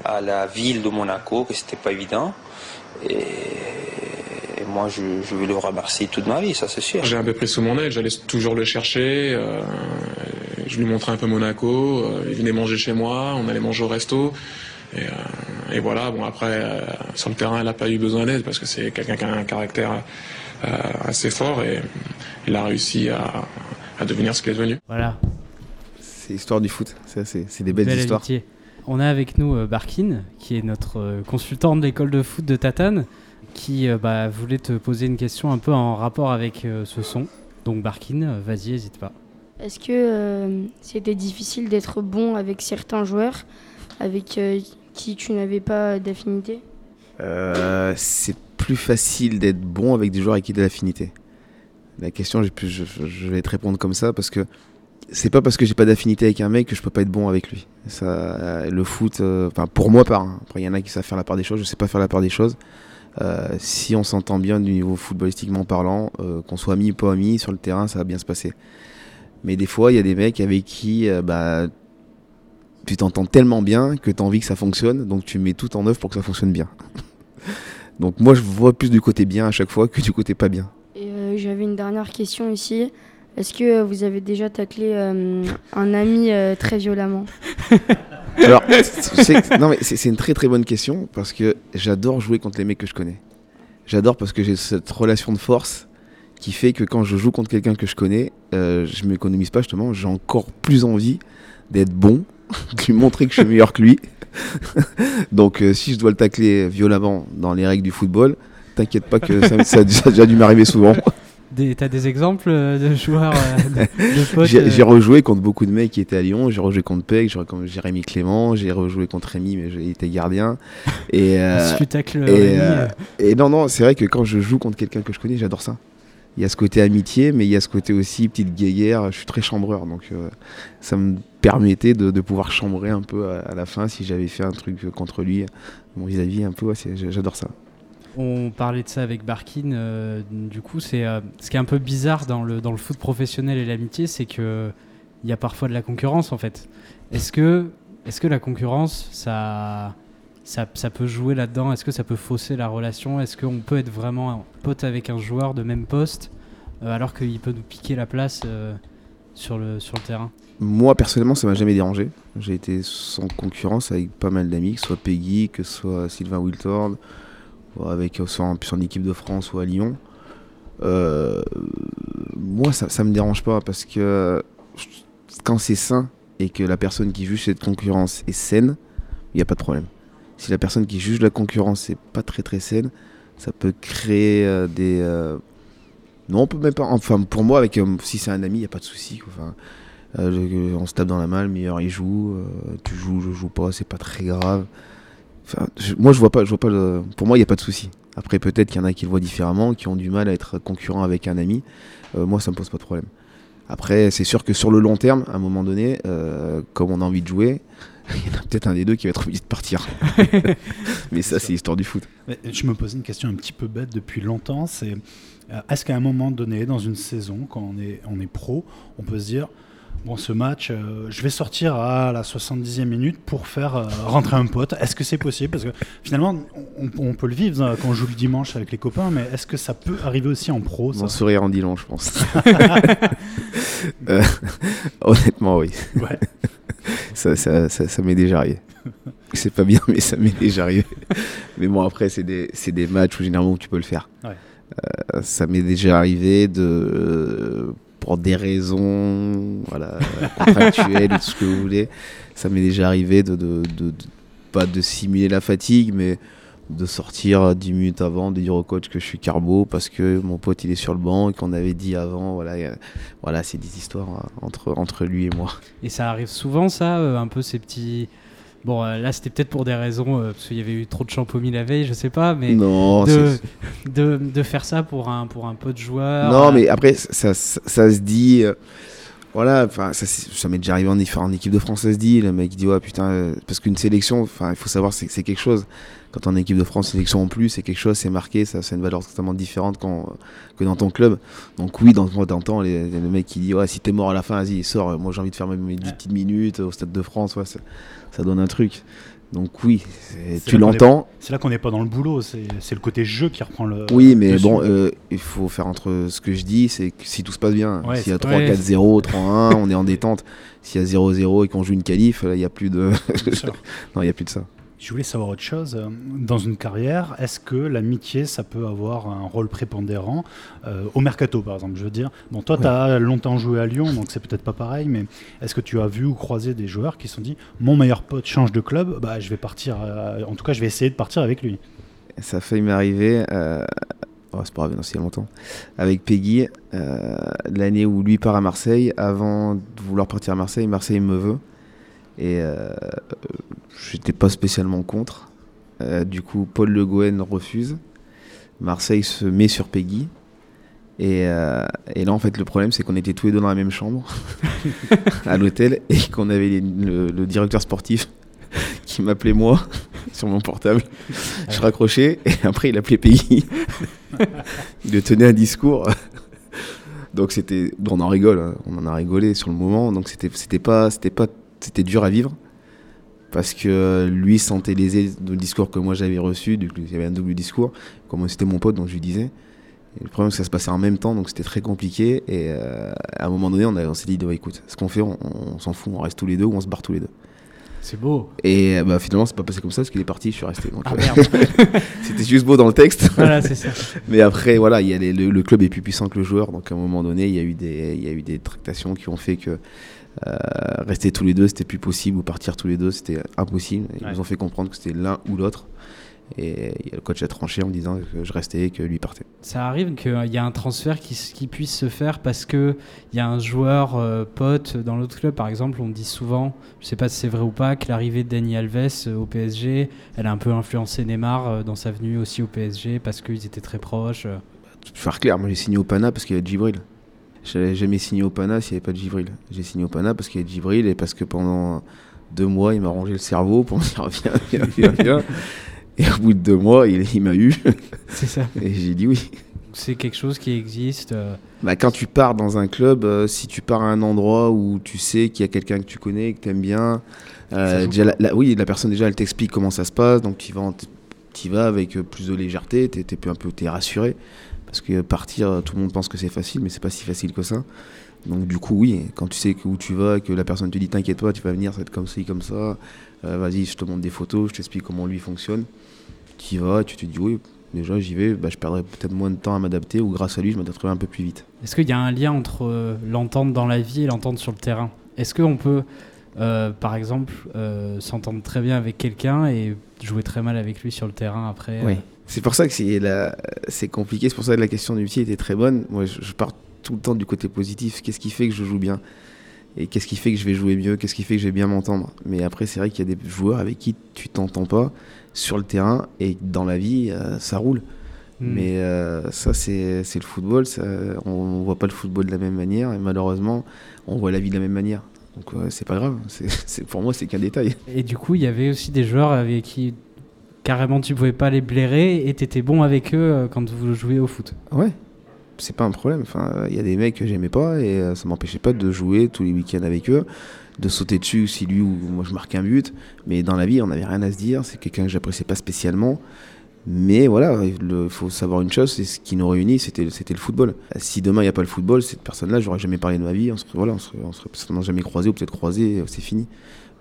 à la ville de Monaco, que c'était pas évident. Et, et moi, je, je vais le remercier toute ma vie, ça c'est sûr. J'ai un peu pris sous mon aile, j'allais toujours le chercher, euh, je lui montrais un peu Monaco, euh, il venait manger chez moi, on allait manger au resto. Et, euh, et voilà, bon après, euh, sur le terrain, elle n'a pas eu besoin d'aide parce que c'est quelqu'un qui a un caractère euh, assez fort et il a réussi à, à devenir ce qu'il est devenu. Voilà, C'est l'histoire du foot. Ça, c'est c'est des belles belle histoires. amitié. On a avec nous euh, Barkin, qui est notre euh, consultant de l'école de foot de Tatane, qui euh, bah, voulait te poser une question un peu en rapport avec euh, ce son. Donc Barkin, vas-y, hésite pas. Est-ce que euh, c'était difficile d'être bon avec certains joueurs avec euh, qui tu n'avais pas d'affinité Euh, c'est plus facile d'être bon avec des joueurs avec qui de l'affinité. La question, je, je- je vais te répondre comme ça parce que c'est pas parce que j'ai pas d'affinité avec un mec que je peux pas être bon avec lui. Ça, euh, le foot, euh, enfin pour moi pas. hein. Il y en a qui savent faire la part des choses. Je sais pas faire la part des choses. Si on s'entend bien du niveau footballistiquement parlant, qu'on soit amis ou pas amis, sur le terrain, ça va bien se passer. Mais des fois, il y a des mecs avec qui bah, tu t'entends tellement bien que tu as envie que ça fonctionne, donc tu mets tout en œuvre pour que ça fonctionne bien. donc moi, je vois plus du côté bien à chaque fois que du côté pas bien. Et euh, j'avais une dernière question ici. Est-ce que euh, vous avez déjà taclé euh, un ami très violemment? Alors, c'est une très très bonne question parce que j'adore jouer contre les mecs que je connais. J'adore parce que j'ai cette relation de force qui fait que quand je joue contre quelqu'un que je connais, je m'économise pas justement, j'ai encore plus envie d'être bon, de lui montrer que je suis meilleur que lui. Donc euh, si je dois le tacler violemment dans les règles du football, t'inquiète pas que ça, ça a déjà- ça a déjà dû m'arriver souvent. T'as des exemples euh, de joueurs, euh, de, de J'ai rejoué contre beaucoup de mecs qui étaient à Lyon. J'ai rejoué contre Peg, j'ai rejoué contre Jérémy Clément, j'ai rejoué contre Rémi, mais j'ai été gardien. Et, euh, si tu tacles et, euh, euh, et non, non, c'est vrai que quand je joue contre quelqu'un que je connais, j'adore ça. Il y a ce côté amitié, mais il y a ce côté aussi petite guéguerre. Je suis très chambreur, donc euh, ça me permettait de, pouvoir chambrer un peu à, la fin si j'avais fait un truc contre lui, vis-à-vis un peu. j'adore ça. On parlait de ça avec Barkin. euh, du coup, c'est euh, ce qui est un peu bizarre dans le, dans le foot professionnel et l'amitié, c'est que il y a parfois de la concurrence en fait. Est-ce que, est que la concurrence, ça, ça, ça peut jouer là-dedans? Est-ce que ça peut fausser la relation? Est-ce qu'on peut être vraiment pote avec un joueur de même poste euh, alors qu'il peut nous piquer la place sur, le, sur le terrain? Moi, personnellement, ça m'a jamais dérangé. J'ai été sans concurrence avec pas mal d'amis, que ce soit Peggy, que ce soit Sylvain Wiltord, avec soit en, équipe de France ou à Lyon. Euh, moi, ça, ça me dérange pas parce que je- quand c'est sain et que la personne qui juge cette concurrence est saine, il n'y a pas de problème. Si la personne qui juge la concurrence n'est pas très très saine, ça peut créer euh, des. euh, Non, on peut même pas. Enfin, pour moi, avec, euh, si c'est un ami, il n'y a pas de souci. Enfin, Euh, on se tape dans la malle, le meilleur il joue, tu joues, je joue pas, c'est pas très grave. Enfin, moi je vois pas, je vois pas le, pour moi il n'y a pas de souci. Après peut-être qu'il y en a qui le voient différemment, qui ont du mal à être concurrent avec un ami. moi ça me pose pas de problème. Après c'est sûr que sur le long terme, à un moment donné, comme on a envie de jouer, il y en a peut-être un des deux qui va être obligé de partir. Mais ça, c'est l'histoire du foot. je me posais une question un petit peu bête depuis longtemps. C'est euh, est-ce qu'à un moment donné, dans une saison, quand on est, on est pro, on peut se dire bon, ce match, euh, je vais sortir à la 70e minute pour faire euh, rentrer un pote. Est-ce que c'est possible? Parce que finalement, on, peut le vivre hein, quand on joue le dimanche avec les copains, mais est-ce que ça peut arriver aussi en pro ça? Sourire en Dylan, je pense. honnêtement, oui. Ouais. ça, ça, ça, m'est déjà arrivé. C'est pas bien, mais ça m'est déjà arrivé. mais bon, après, c'est des, des, matchs où généralement tu peux le faire. Euh, ça m'est déjà arrivé de. Des raisons voilà, contractuelles ou tout ce que vous voulez, ça m'est déjà arrivé de, de, de, pas de simuler la fatigue, mais de sortir 10 minutes avant, de dire au coach que je suis carbo parce que mon pote il est sur le banc et qu'on avait dit avant. Voilà, voilà c'est des histoires hein, entre, entre lui et moi. Et ça arrive souvent, ça, euh, un peu ces petits. Bon, euh, là, c'était peut-être pour des raisons, euh, parce qu'il y avait eu trop de champomis la veille, je sais pas, mais non, de, de, de, faire ça pour un, pour un peu de joueurs. Non, mais après, ça, ça, ça se dit voilà, enfin, ça, ça m'est déjà arrivé en, en, équipe de France, ça se dit. Le mec dit, ouais, putain, parce qu'une sélection, il faut savoir, c'est quelque chose quand on est équipe de France, sélection en plus, c'est quelque chose, c'est marqué, ça, c'est une valeur totalement différente quand, que dans ton club. Donc oui, dans moi temps, les, le mec qui dit ouais, si t'es mort à la fin, vas-y, sors. Moi, j'ai envie de faire mes, petites minutes au Stade de France. Ouais, ça, donne un truc. Donc oui, tu l'entends. C'est là qu'on n'est pas dans le boulot, c'est le côté jeu qui reprend le. Oui, mais bon, euh, il faut faire entre ce que je dis, c'est que si tout se passe bien, s'il y a 3-4-0, 3-1, on est en détente. S'il y a 0-0 et qu'on joue une qualif, il n'y a plus de. non, il n'y a plus de ça. Je voulais savoir autre chose. Dans une carrière, est-ce que l'amitié, ça peut avoir un rôle prépondérant euh, Au mercato, par exemple, je veux dire? Bon, toi, tu as longtemps joué à Lyon, donc c'est peut-être pas pareil, mais est-ce que tu as vu ou croisé des joueurs qui se sont dit Mon meilleur pote change de club, bah, je vais partir, euh, en tout cas, je vais essayer de partir avec lui Ça a failli m'arriver. Euh... Oh, c'est pas grave, non, il y a longtemps. Avec Peggy, l'année où lui part à Marseille, avant de vouloir partir à Marseille, Marseille me veut. Et euh, j'étais pas spécialement contre. Euh, du coup, Paul Le Gouen refuse. Marseille se met sur Peggy. Et, euh, et, là, en fait, le problème, c'est qu'on était tous les deux dans la même chambre, à l'hôtel, et qu'on avait le, directeur sportif qui m'appelait moi sur mon portable. Je raccrochais, et après, il appelait Peggy. il tenait un discours. Donc, c'était. On en rigole, hein. on en a rigolé sur le moment. Donc, c'était pas, pas c'était dur à vivre parce que lui sentait lésé le discours que moi j'avais reçu, il y avait un double discours, comme c'était mon pote, donc je lui disais. le problème, c'est que ça se passait en même temps, donc c'était très compliqué. Et euh, à un moment donné, on, on s'est dit, écoute, ce qu'on fait, on, s'en fout, on reste tous les deux ou on se barre tous les deux. C'est beau. Et bah, finalement, c'est pas passé comme ça parce qu'il est parti, je suis resté. Ah, euh, c'était juste beau dans le texte. Voilà, c'est ça. Mais après, voilà, y a le, club est plus puissant que le joueur, donc à un moment donné, il y a eu des, il y a eu des tractations qui ont fait que euh, rester tous les deux, c'était plus possible, ou partir tous les deux, c'était impossible. Ils nous ont fait comprendre que c'était l'un ou l'autre. Et le coach a tranché en me disant que je restais et que lui partait. Ça arrive qu'il y a un transfert qui, qui, puisse se faire parce qu'il y a un joueur euh, pote dans l'autre club. Par exemple, on dit souvent, je ne sais pas si c'est vrai ou pas, que l'arrivée de Dani Alves euh, au PSG, elle a un peu influencé Neymar dans sa venue aussi au PSG parce qu'ils étaient très proches. Pour faire clair, moi j'ai signé au Pana parce qu'il y a Djibril. J'avais jamais signé au Pana s'il n'y avait pas de Givril. J'ai signé au Pana parce qu'il y a Givril et parce que pendant deux mois, il m'a rangé le cerveau pour me dire viens, viens, viens, viens. Et au bout de deux mois, il, m'a eu. C'est ça. Et j'ai dit oui. C'est quelque chose qui existe. Euh, bah, quand tu pars dans un club, euh, si tu pars à un endroit où tu sais qu'il y a quelqu'un que tu connais, que tu aimes bien, euh, déjà, oui, la personne déjà elle t'explique comment ça se passe, donc tu vas, vas avec plus de légèreté, tu es, un peu es rassuré. Parce que partir, tout le monde pense que c'est facile, mais c'est pas si facile que ça. Donc du coup, oui, quand tu sais où tu vas, que la personne te dit t'inquiète pas, tu vas venir, ça va être comme ci, comme ça, euh, vas-y, je te montre des photos, je t'explique comment lui fonctionne. Tu y vas, tu te dis oui, déjà j'y vais, bah, je perdrai peut-être moins de temps à m'adapter, ou grâce à lui, je m'adapterai un peu plus vite. Est-ce qu'il y a un lien entre euh, l'entente dans la vie et l'entente sur le terrain? Est-ce qu'on peut, euh, par exemple, s'entendre très bien avec quelqu'un et jouer très mal avec lui sur le terrain après Oui. C'est pour ça que c'est compliqué, c'est pour ça que la question du métier était très bonne. Moi, je, pars tout le temps du côté positif. Qu'est-ce qui fait que je joue bien? Et qu'est-ce qui fait que je vais jouer mieux? Qu'est-ce qui fait que je vais bien m'entendre? Mais après, c'est vrai qu'il y a des joueurs avec qui tu t'entends pas sur le terrain et dans la vie, euh, ça roule. Hmm. Mais euh, ça, c'est c'est le football. ça- on ne voit pas le football de la même manière et malheureusement, on voit la vie de la même manière. Donc, euh, c'est pas grave. C'est- pour moi, c'est qu'un détail. Et du coup, il y avait aussi des joueurs avec qui carrément tu pouvais pas les blairer et t'étais bon avec eux euh, quand vous jouiez au foot. Ouais, c'est pas un problème. Enfin, il y a des mecs que j'aimais pas et euh, ça m'empêchait pas de jouer tous les week-ends avec eux, de sauter dessus si lui ou moi je marquais un but. Mais dans la vie, on n'avait rien à se dire. C'est quelqu'un que j'appréciais pas spécialement. Mais voilà, il faut savoir une chose, c'est ce qui nous réunit, c'était le football. Si demain il n'y a pas le football, cette personne-là, j'aurais jamais parlé de ma vie, on serait, voilà, on serait, serait certainement jamais croisé ou peut-être croisé, c'est fini.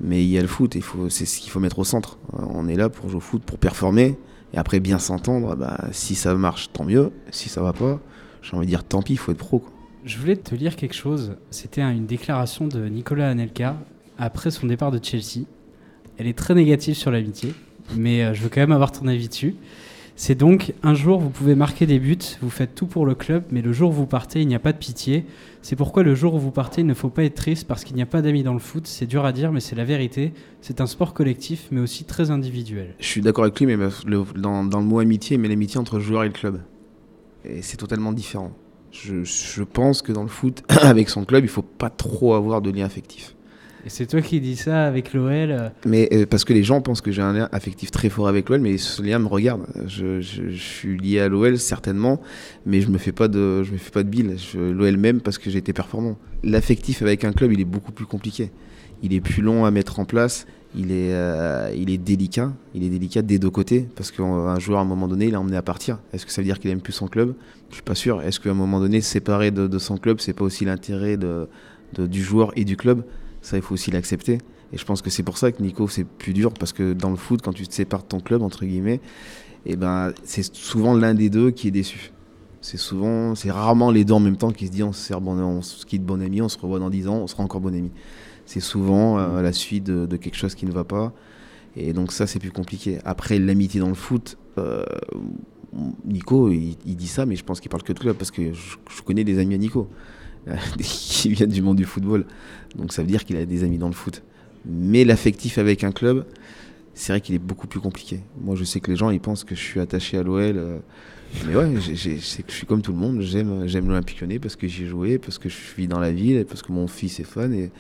Mais il y a le foot, c'est ce qu'il faut mettre au centre. On est là pour jouer au foot, pour performer, et après bien s'entendre. Bah, si ça marche, tant mieux. Si ça va pas, j'ai envie de dire tant pis, il faut être pro. Je voulais te lire quelque chose. C'était un- une déclaration de Nicolas Anelka après son départ de Chelsea. Elle est très négative sur l'amitié, mais euh, je veux quand même avoir ton avis dessus. C'est donc un jour vous pouvez marquer des buts, vous faites tout pour le club, mais le jour où vous partez, il n'y a pas de pitié. C'est pourquoi le jour où vous partez, il ne faut pas être triste parce qu'il n'y a pas d'amis dans le foot. C'est dur à dire, mais c'est la vérité. C'est un sport collectif, mais aussi très individuel. Je suis d'accord avec lui, mais dans, le mot amitié, met l'amitié entre joueur et le club. Et c'est totalement différent. Je, pense que dans le foot, avec son club, il faut pas trop avoir de lien affectif. C'est toi qui dis ça avec l'OL. euh, Mais euh, parce que les gens pensent que j'ai un lien affectif très fort avec l'OL, mais ce lien me regarde. Je, suis lié à l'OL certainement, mais je me fais pas de, je me fais pas de bile. L'OL même parce que j'ai été performant. L'affectif avec un club, il est beaucoup plus compliqué. Il est plus long à mettre en place. Il est, euh, il est délicat. Il est délicat des deux côtés parce qu'un joueur à un moment donné, il est emmené à partir. Est-ce que ça veut dire qu'il aime plus son club? Je suis pas sûr. Est-ce qu'à un moment donné, séparer de, son club, c'est pas aussi l'intérêt du joueur et du club? Ça, il faut aussi l'accepter. Et je pense que c'est pour ça que Nico, c'est plus dur, parce que dans le foot, quand tu te sépares de ton club, entre guillemets, et ben, c'est souvent l'un des deux qui est déçu. C'est souvent, c'est rarement les deux en même temps qui se disent on se, sert bon, on se quitte bon ami, on se revoit dans 10 ans, on sera encore bon ami. C'est souvent euh, la suite de, de quelque chose qui ne va pas. Et donc ça, c'est plus compliqué. Après, l'amitié dans le foot, euh, Nico, il, il dit ça, mais je pense qu'il parle que de club, parce que je, je connais des amis à Nico, qui viennent du monde du football. Donc ça veut dire qu'il a des amis dans le foot. Mais l'affectif avec un club, c'est vrai qu'il est beaucoup plus compliqué. Moi, je sais que les gens, ils pensent que je suis attaché à l'OL. euh, mais ouais, je suis comme tout le monde. J'aime, l'Olympique Lyonnais parce que j'y ai joué, parce que je vis dans la ville, parce que mon fils est fan. Et, et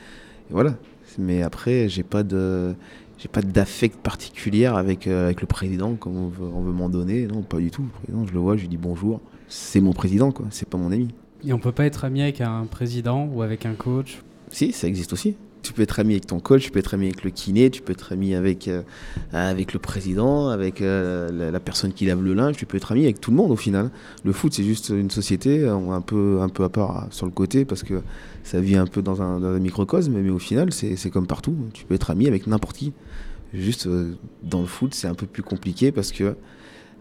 voilà. Mais après, j'ai pas de, j'ai pas d'affect particulière avec, euh, avec le président, comme on veut, on veut m'en donner. Non, pas du tout. Le président, je le vois, je lui dis bonjour. C'est mon président, quoi. C'est pas mon ami. Et on peut pas être ami avec un président ou avec un coach. Si, ça existe aussi. Tu peux être ami avec ton coach, tu peux être ami avec le kiné, tu peux être ami avec, euh, avec le président, avec euh, la, personne qui lave le linge, tu peux être ami avec tout le monde au final. Le foot, c'est juste une société euh, un peu, un peu à part sur le côté parce que ça vit un peu dans un, microcosme, mais au final, c'est comme partout. Tu peux être ami avec n'importe qui. Juste dans le foot, c'est un peu plus compliqué parce que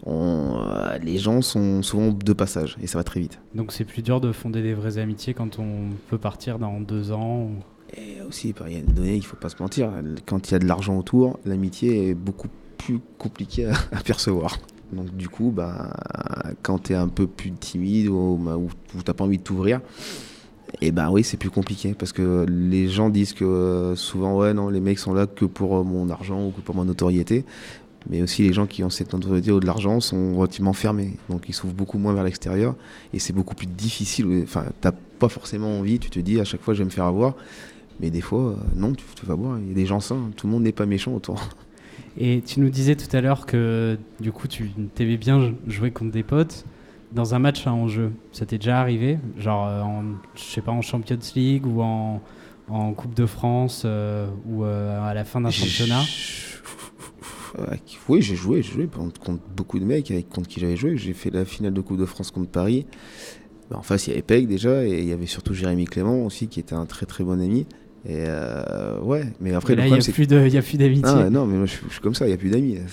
on, euh, les gens sont souvent de passage et ça va très vite. Donc c'est plus dur de fonder des vraies amitiés quand on peut partir dans deux ans. ou- Et aussi, il y a une donnée, il faut pas se mentir, quand il y a de l'argent autour, l'amitié est beaucoup plus compliquée à, à percevoir. Donc du coup, bah, quand tu es un peu plus timide ou, bah, ou, ou t'as pas envie de t'ouvrir, et ben oui, c'est plus compliqué parce que les gens disent que euh, souvent, ouais, non, les mecs sont là que pour euh, mon argent ou que pour ma notoriété. Mais aussi, les gens qui ont cette notoriété ou de l'argent sont relativement fermés. Donc, ils s'ouvrent beaucoup moins vers l'extérieur. Et c'est beaucoup plus difficile. Enfin, t'as pas forcément envie. Tu te dis à chaque fois, je vais me faire avoir. Mais des fois, euh, non, tu te vas voir. Il y a des gens sains. Tout le monde n'est pas méchant autour. Et tu nous disais tout à l'heure que du coup tu t'aimais bien jouer contre des potes dans un match à enjeu. Ça t'est déjà arrivé Genre euh, en, je sais pas, en Champions League ou en, en Coupe de France euh, ou euh, à la fin d'un championnat? Oui, j'ai joué, j'ai joué contre, beaucoup de mecs avec contre qui j'avais joué. J'ai fait la finale de Coupe de France contre Paris. Ben, en face, il y avait Peg déjà, et il y avait surtout Jérémy Clément aussi, qui était un très très bon ami. Et euh, ouais, mais après, il n'y a, plus de- il y a plus d'amitié. ah, non, mais moi je, suis- je suis comme ça, il n'y a plus d'amis.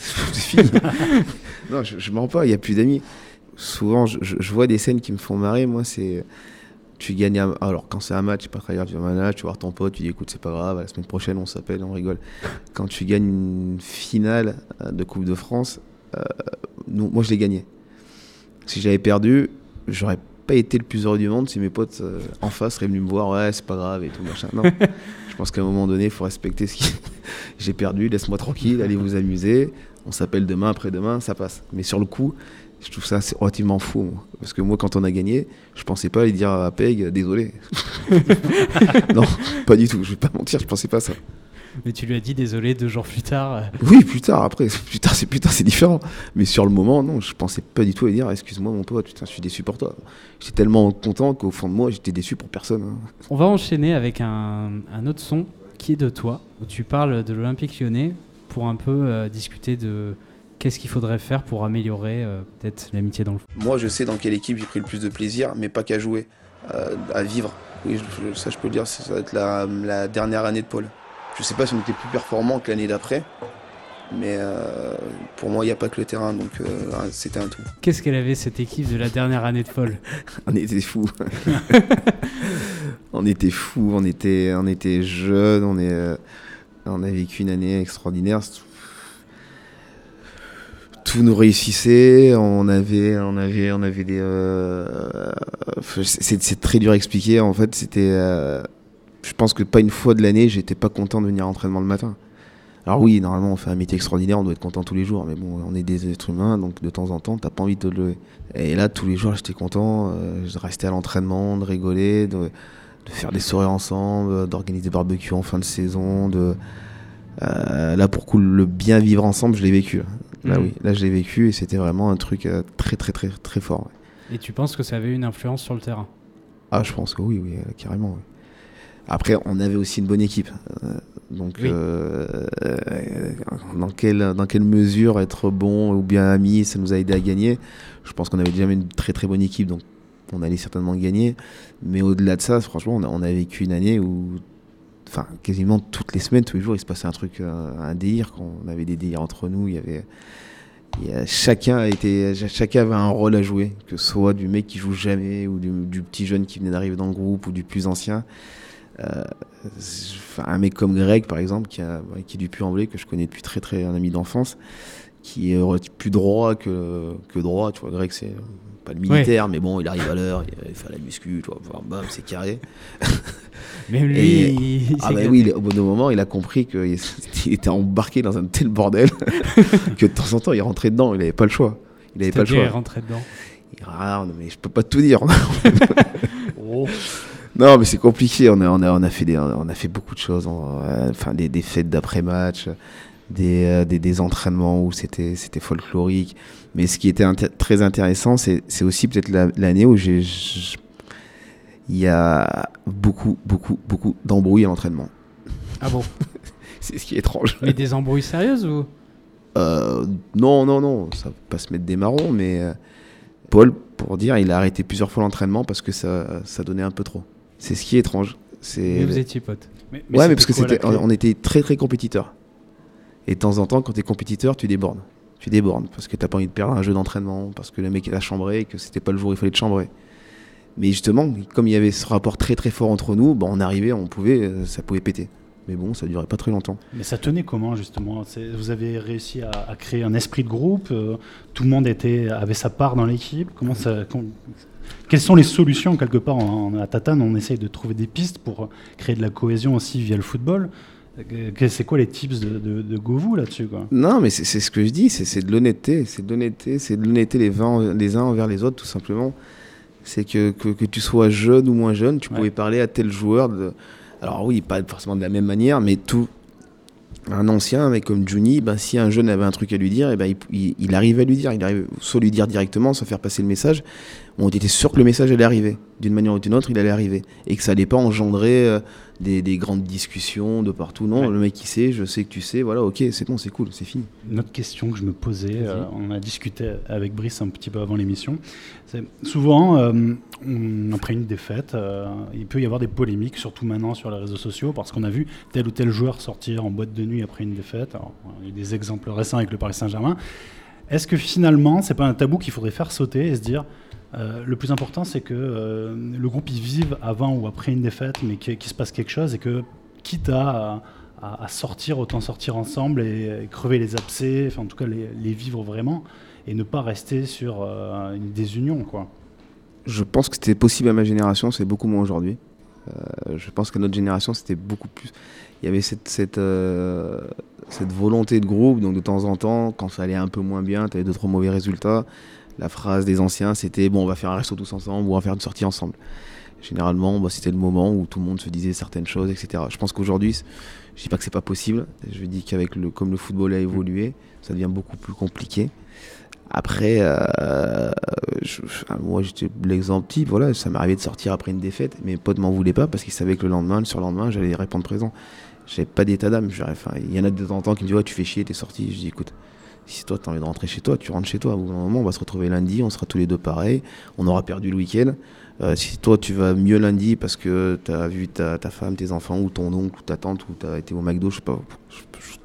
non, je, je mens pas, il n'y a plus d'amis. Souvent, je, je- je vois des scènes qui me font marrer. Moi, c'est. Tu gagnes. un- Alors, quand c'est un match, c'est pas très grave. Tu vas à un match, tu vas voir ton pote, tu dis écoute, c'est pas grave, la semaine prochaine, on s'appelle, on rigole. Quand tu gagnes une finale euh, de Coupe de France, euh, nous, moi, je l'ai gagné. Si j'avais perdu, j'aurais pas été le plus heureux du monde si mes potes euh, en face seraient venus me voir, ouais, c'est pas grave et tout, machin. Non, je pense qu'à un moment donné, il faut respecter ce qui. J'ai perdu, laisse-moi tranquille, allez vous amuser. On s'appelle demain, après-demain, ça passe. Mais sur le coup, je trouve ça relativement fou. moi. Parce que moi, quand on a gagné, je pensais pas aller dire à Peg, désolé. non, pas du tout, je vais pas mentir, je pensais pas ça. Mais tu lui as dit désolé deux jours plus tard. Oui, plus tard, après, plus tard, c'est plus tard, c'est différent. Mais sur le moment, non, je pensais pas du tout à dire, excuse-moi mon pote, putain, je suis déçu pour toi. J'étais tellement content qu'au fond de moi, j'étais déçu pour personne. hein. On va enchaîner avec un, un autre son qui est de toi, où tu parles de l'Olympique lyonnais pour un peu euh, discuter de qu'est-ce qu'il faudrait faire pour améliorer euh, peut-être l'amitié dans le foot? Moi, je sais dans quelle équipe j'ai pris le plus de plaisir, mais pas qu'à jouer, euh, à vivre. Oui, je- je- ça, je peux le dire, ça va être la, la dernière année de Paul. Je sais pas si on était plus performant que l'année d'après, mais euh, pour moi, il n'y a pas que le terrain, donc euh, c'était un tout. Qu'est-ce qu'elle avait cette équipe de la dernière année de Paul? On était fous. on était fous, on était, on était jeunes, on, est, on a vécu une année extraordinaire. Nous réussissait, on avait, on avait, on avait des. euh, c'est très dur à expliquer. En fait, c'était. euh, je pense que pas une fois de l'année, j'étais pas content de venir à l'entraînement le matin. Alors oui, normalement, on fait un métier extraordinaire, on doit être content tous les jours, mais bon, on est des êtres humains, donc de temps en temps, t'as pas envie de le lever. Et là, tous les jours, j'étais content, euh, de rester à l'entraînement, de rigoler, de, faire des soirées ensemble, d'organiser des barbecues en fin de saison, de... euh, là, pour coup, le bien vivre ensemble, je l'ai vécu. Là, Là, Mhm. oui, là, je l'ai vécu et c'était vraiment un truc euh, très, très, très, très fort. ouais. Et tu penses que ça avait une influence sur le terrain? Ah, je pense que oui, oui, euh, carrément. oui. Après, on avait aussi une bonne équipe. euh, donc, Oui. dans, quelle, dans quelle mesure être bon ou bien ami, ça nous a aidé à gagner? Je pense qu'on avait déjà une très très bonne équipe, donc on allait certainement gagner. Mais au-delà de ça, franchement, on a, on a vécu une année où, enfin, quasiment toutes les semaines, tous les jours, il se passait un truc, euh, un délire. Quand on avait des délires entre nous, il y avait. chacun, été, chacun avait un rôle à jouer, que ce soit du mec qui joue jamais, ou du, petit jeune qui venait d'arriver dans le groupe, ou du plus ancien. Euh, un mec comme Greg, par exemple, qui, a, qui est du Puy-en-Velay, que je connais depuis très très un ami d'enfance, qui est plus droit que, que droit. Tu vois, Greg, c'est pas le militaire, mais bon, il arrive à l'heure, il, fait la muscu, tu vois, bam, c'est carré. Même lui, Et- il- il ah bah oui, il- au bout d'un moment, il a compris qu'il il était embarqué dans un tel bordel que de temps en temps, il rentrait dedans, il n'avait pas le choix. Il n'avait pas le choix. il rentrait dedans. Ah, mais je peux pas tout dire. Non, mais c'est compliqué. On a, on a, on a fait des, on a fait beaucoup de choses. Euh, Enfin, des, des fêtes d'après-match, des, euh, des, des entraînements où c'était, c'était folklorique. Mais ce qui était très intéressant, c'est, c'est aussi peut-être la- l'année où j'ai, il y a beaucoup, beaucoup, beaucoup d'embrouilles à l'entraînement. Ah bon? C'est ce qui est étrange. Mais des embrouilles sérieuses ou? Euh, non, non, non, ça va pas se mettre des marrons, mais euh, Paul, pour dire, il a arrêté plusieurs fois l'entraînement parce que ça, ça donnait un peu trop. C'est ce qui est étrange. C'est Mais vous étiez potes. Mais, ouais, mais parce que c'était, on était très très compétiteurs. Et de temps en temps, quand tu es compétiteur, tu débordes. Tu débordes parce que t'as pas envie de perdre un jeu d'entraînement, parce que le mec il a chambré et que c'était pas le jour où il fallait te chambrer. Mais justement, comme il y avait ce rapport très très fort entre nous, bah, on arrivait, on pouvait, euh, ça pouvait péter. Mais bon, ça durait pas très longtemps. Mais ça tenait comment justement? Vous avez réussi à, créer un esprit de groupe euh, Tout le monde était, avait sa part dans l'équipe Comment ça Quelles sont les solutions quelque part à Tatane? On essaye de trouver des pistes pour créer de la cohésion aussi via le football. C'est quoi les tips de, de, de Govou là-dessus Non, mais c'est ce que je dis, c'est de l'honnêteté, c'est de l'honnêteté, c'est de l'honnêteté les, uns envers les autres, tout simplement. C'est que, que, que tu sois jeune ou moins jeune, tu Ouais. pouvais parler à tel joueur. De... Alors oui, pas forcément de la même manière, mais tout. Un ancien, un mec comme Juni, ben, si un jeune avait un truc à lui dire, et ben, il, il, il arrivait à lui dire. Il arrivait soit lui dire directement, sans faire passer le message. On était sûr que le message allait arriver. D'une manière ou d'une autre, il allait arriver. Et que ça allait pas engendrer euh, des, des grandes discussions de partout. Non, Ouais. le mec il sait, je sais que tu sais, voilà, ok, c'est bon, c'est cool, c'est fini. Une autre question que je me posais, euh, on a discuté avec Brice un petit peu avant l'émission. c'est Souvent, euh, on- après une défaite, euh, il peut y avoir des polémiques, surtout maintenant sur les réseaux sociaux, parce qu'on a vu tel ou tel joueur sortir en boîte de nuit après une défaite. Alors, il y a des exemples récents avec le Paris Saint-Germain. Est-ce que finalement, c'est pas un tabou qu'il faudrait faire sauter et se dire euh, le plus important, c'est que euh, le groupe y vive avant ou après une défaite, mais qu'il se passe quelque chose et que, quitte à, sortir, autant sortir ensemble et, crever les abcès, enfin en tout cas les, vivre vraiment, et ne pas rester sur euh, une désunion. Je pense que c'était possible à ma génération, c'est beaucoup moins aujourd'hui. Euh, je pense que notre génération, c'était beaucoup plus. Il y avait cette, volonté de groupe, donc de temps en temps, quand ça allait un peu moins bien, tu avais d'autres mauvais résultats. La phrase des anciens, c'était bon, on va faire un resto tous ensemble ou on va faire une sortie ensemble. Généralement, bah, c'était le moment où tout le monde se disait certaines choses, etc. Je pense qu'aujourd'hui, je dis pas que c'est pas possible. Je dis qu'avec le, comme le football a évolué, ça devient beaucoup plus compliqué. Après, euh, je, moi j'étais l'exemple type, voilà, ça m'arrivait de sortir après une défaite, mes potes m'en voulaient pas parce qu'ils savaient que le lendemain, le surlendemain, j'allais répondre présent. J'avais pas d'état d'âme. Il y en a de temps en temps qui me disent ouais, tu fais chier, t'es sorti. Je dis écoute, si toi t'as envie de rentrer chez toi, tu rentres chez toi. Au bout d'un moment, on va se retrouver lundi, on sera tous les deux pareils, on aura perdu le week-end. Euh, si toi tu vas mieux lundi parce que tu as vu ta, ta, femme, tes enfants, ou ton oncle, ou ta tante, ou tu as été au McDo, je sais pas,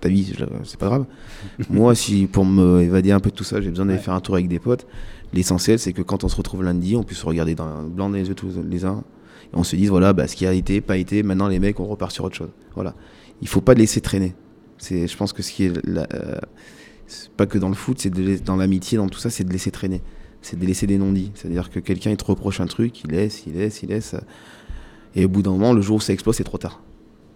ta vie, c'est pas grave. Moi, si pour me évader un peu de tout ça, j'ai besoin d'aller faire un tour avec des potes, l'essentiel c'est que quand on se retrouve lundi, on puisse se regarder dans, blanc dans les yeux tous les uns, et on se dise voilà, bah, ce qui a été, pas été, maintenant les mecs, on repart sur autre chose. Voilà. Il faut pas laisser traîner. C'est, je pense que ce qui est, euh, pas que dans le foot, c'est dans l'amitié, dans tout ça, c'est de laisser traîner c'est de laisser des non-dits. C'est-à-dire que quelqu'un il te reproche un truc, il laisse, il laisse, il laisse. Et au bout d'un moment, le jour où ça explose, c'est trop tard.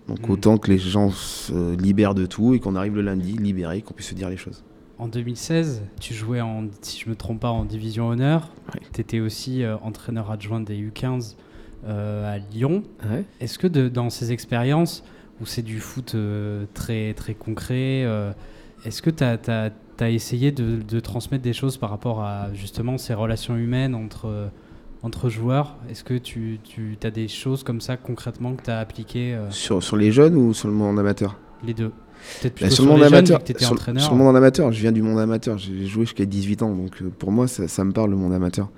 Donc mm. autant que les gens se libèrent de tout et qu'on arrive le lundi libéré, qu'on puisse se dire les choses. En 2016, tu jouais, en, si je me trompe pas, en division honneur. Tu étais aussi euh, entraîneur adjoint des U15 euh, à Lyon. Est-ce que dans ces expériences où c'est du foot euh, très, très concret, est-ce que tu as essayé de, transmettre des choses par rapport à justement ces relations humaines entre, entre joueurs? Est-ce que tu, tu as des choses comme ça concrètement que tu as appliquées euh? Sur, sur les jeunes ou sur le monde amateur? Les deux. Peut-être bah, sur, le monde amateur, sur, sur, le monde amateur, je viens du monde amateur. J'ai joué jusqu'à 18 ans, donc euh, pour moi, ça, ça me parle le monde amateur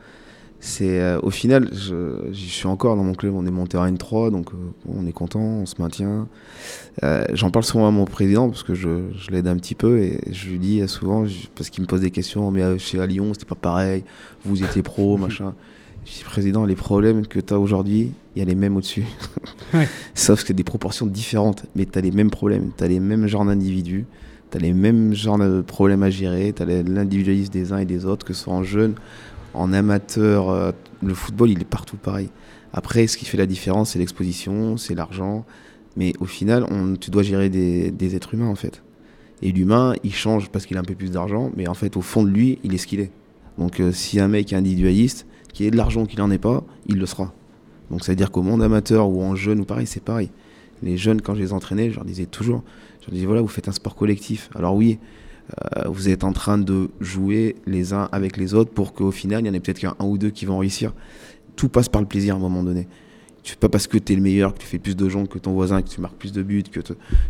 c'est euh, au final, je, suis encore dans mon club, on est monté à N3, donc euh, on est content, on se maintient. Euh, j'en parle souvent à mon président parce que je, l'aide un petit peu et je lui dis souvent, parce qu'il me pose des questions, mais chez à Lyon c'était pas pareil, vous étiez pro, machin. Je dis, président, les problèmes que tu as aujourd'hui, il y a les mêmes au-dessus. Sauf que c'est des proportions différentes, mais tu as les mêmes problèmes, tu as les mêmes genres d'individus, tu as les mêmes genres de problèmes à gérer, tu as l'individualisme des uns et des autres, que ce soit en jeunes en amateur, euh, le football, il est partout pareil. Après, ce qui fait la différence, c'est l'exposition, c'est l'argent. Mais au final, on, tu dois gérer des, êtres humains, en fait. Et l'humain, il change parce qu'il a un peu plus d'argent, mais en fait, au fond de lui, il est ce qu'il est. Donc, euh, si un mec est individualiste, qui ait de l'argent qu'il n'en ait pas, il le sera. Donc, ça veut dire qu'au monde amateur ou en jeune ou pareil, c'est pareil. Les jeunes, quand je les entraînais, je leur disais toujours, je leur disais, voilà, vous faites un sport collectif. Alors oui, euh, vous êtes en train de jouer les uns avec les autres pour qu'au final, il y en ait peut-être qu'un ou deux qui vont réussir. Tout passe par le plaisir à un moment donné. C'est pas parce que tu es le meilleur, que tu fais plus de gens que ton voisin, que tu marques plus de buts, que,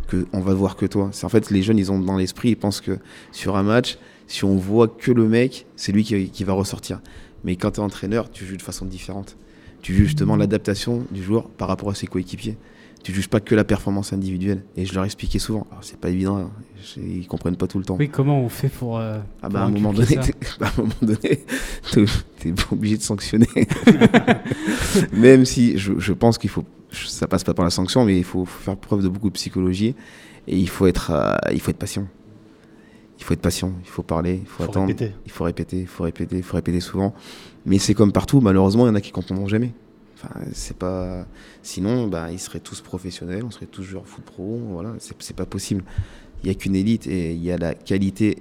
que on va voir que toi. C'est en fait les jeunes, ils ont dans l'esprit, ils pensent que sur un match, si on voit que le mec, c'est lui qui, va ressortir. Mais quand tu es entraîneur, tu joues de façon différente. Tu joues justement l'adaptation du joueur par rapport à ses coéquipiers tu juges pas que la performance individuelle. Et je leur expliquais souvent. Alors, c'est pas évident, hein. Ils comprennent pas tout le temps. Oui, comment on fait pour. Euh, ah bah, à, un moment donné, bah, à un moment donné, t'es obligé de sanctionner. Même si je, je pense qu'il faut. Ça passe pas par la sanction, mais il faut, faire preuve de beaucoup de psychologie. Et il faut être, euh, il faut être patient. Il faut être patient, il faut parler, il faut, attendre. Il faut répéter, il faut répéter, il faut répéter souvent. Mais c'est comme partout, malheureusement, il y en a qui comprendront jamais. Enfin, c'est pas. Sinon, bah, ils seraient tous professionnels, on serait tous joueurs foot pro. Voilà, c'est pas possible. Il n'y a qu'une élite et il y a la qualité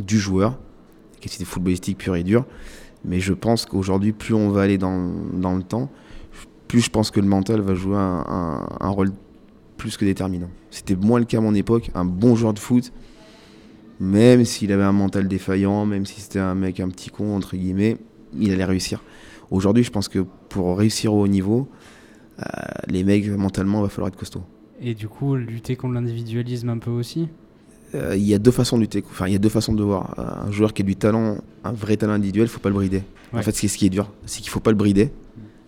du joueur, la qualité footballistique pure et dure. Mais je pense qu'aujourd'hui, plus on va aller dans, dans, le temps, plus je pense que le mental va jouer un, un, rôle plus que déterminant. C'était moins le cas à mon époque. Un bon joueur de foot, même s'il avait un mental défaillant, même si c'était un mec un petit con, entre guillemets, il allait réussir. Aujourd'hui, je pense que pour réussir au haut niveau, euh, les mecs, mentalement, il va falloir être costaud. Et du coup, lutter contre l'individualisme un peu aussi euh, Il y a deux façons de lutter. Enfin, il y a deux façons de voir. Un joueur qui a du talent, un vrai talent individuel, il faut pas le brider. En fait, ce qui est dur, c'est qu'il faut pas le brider,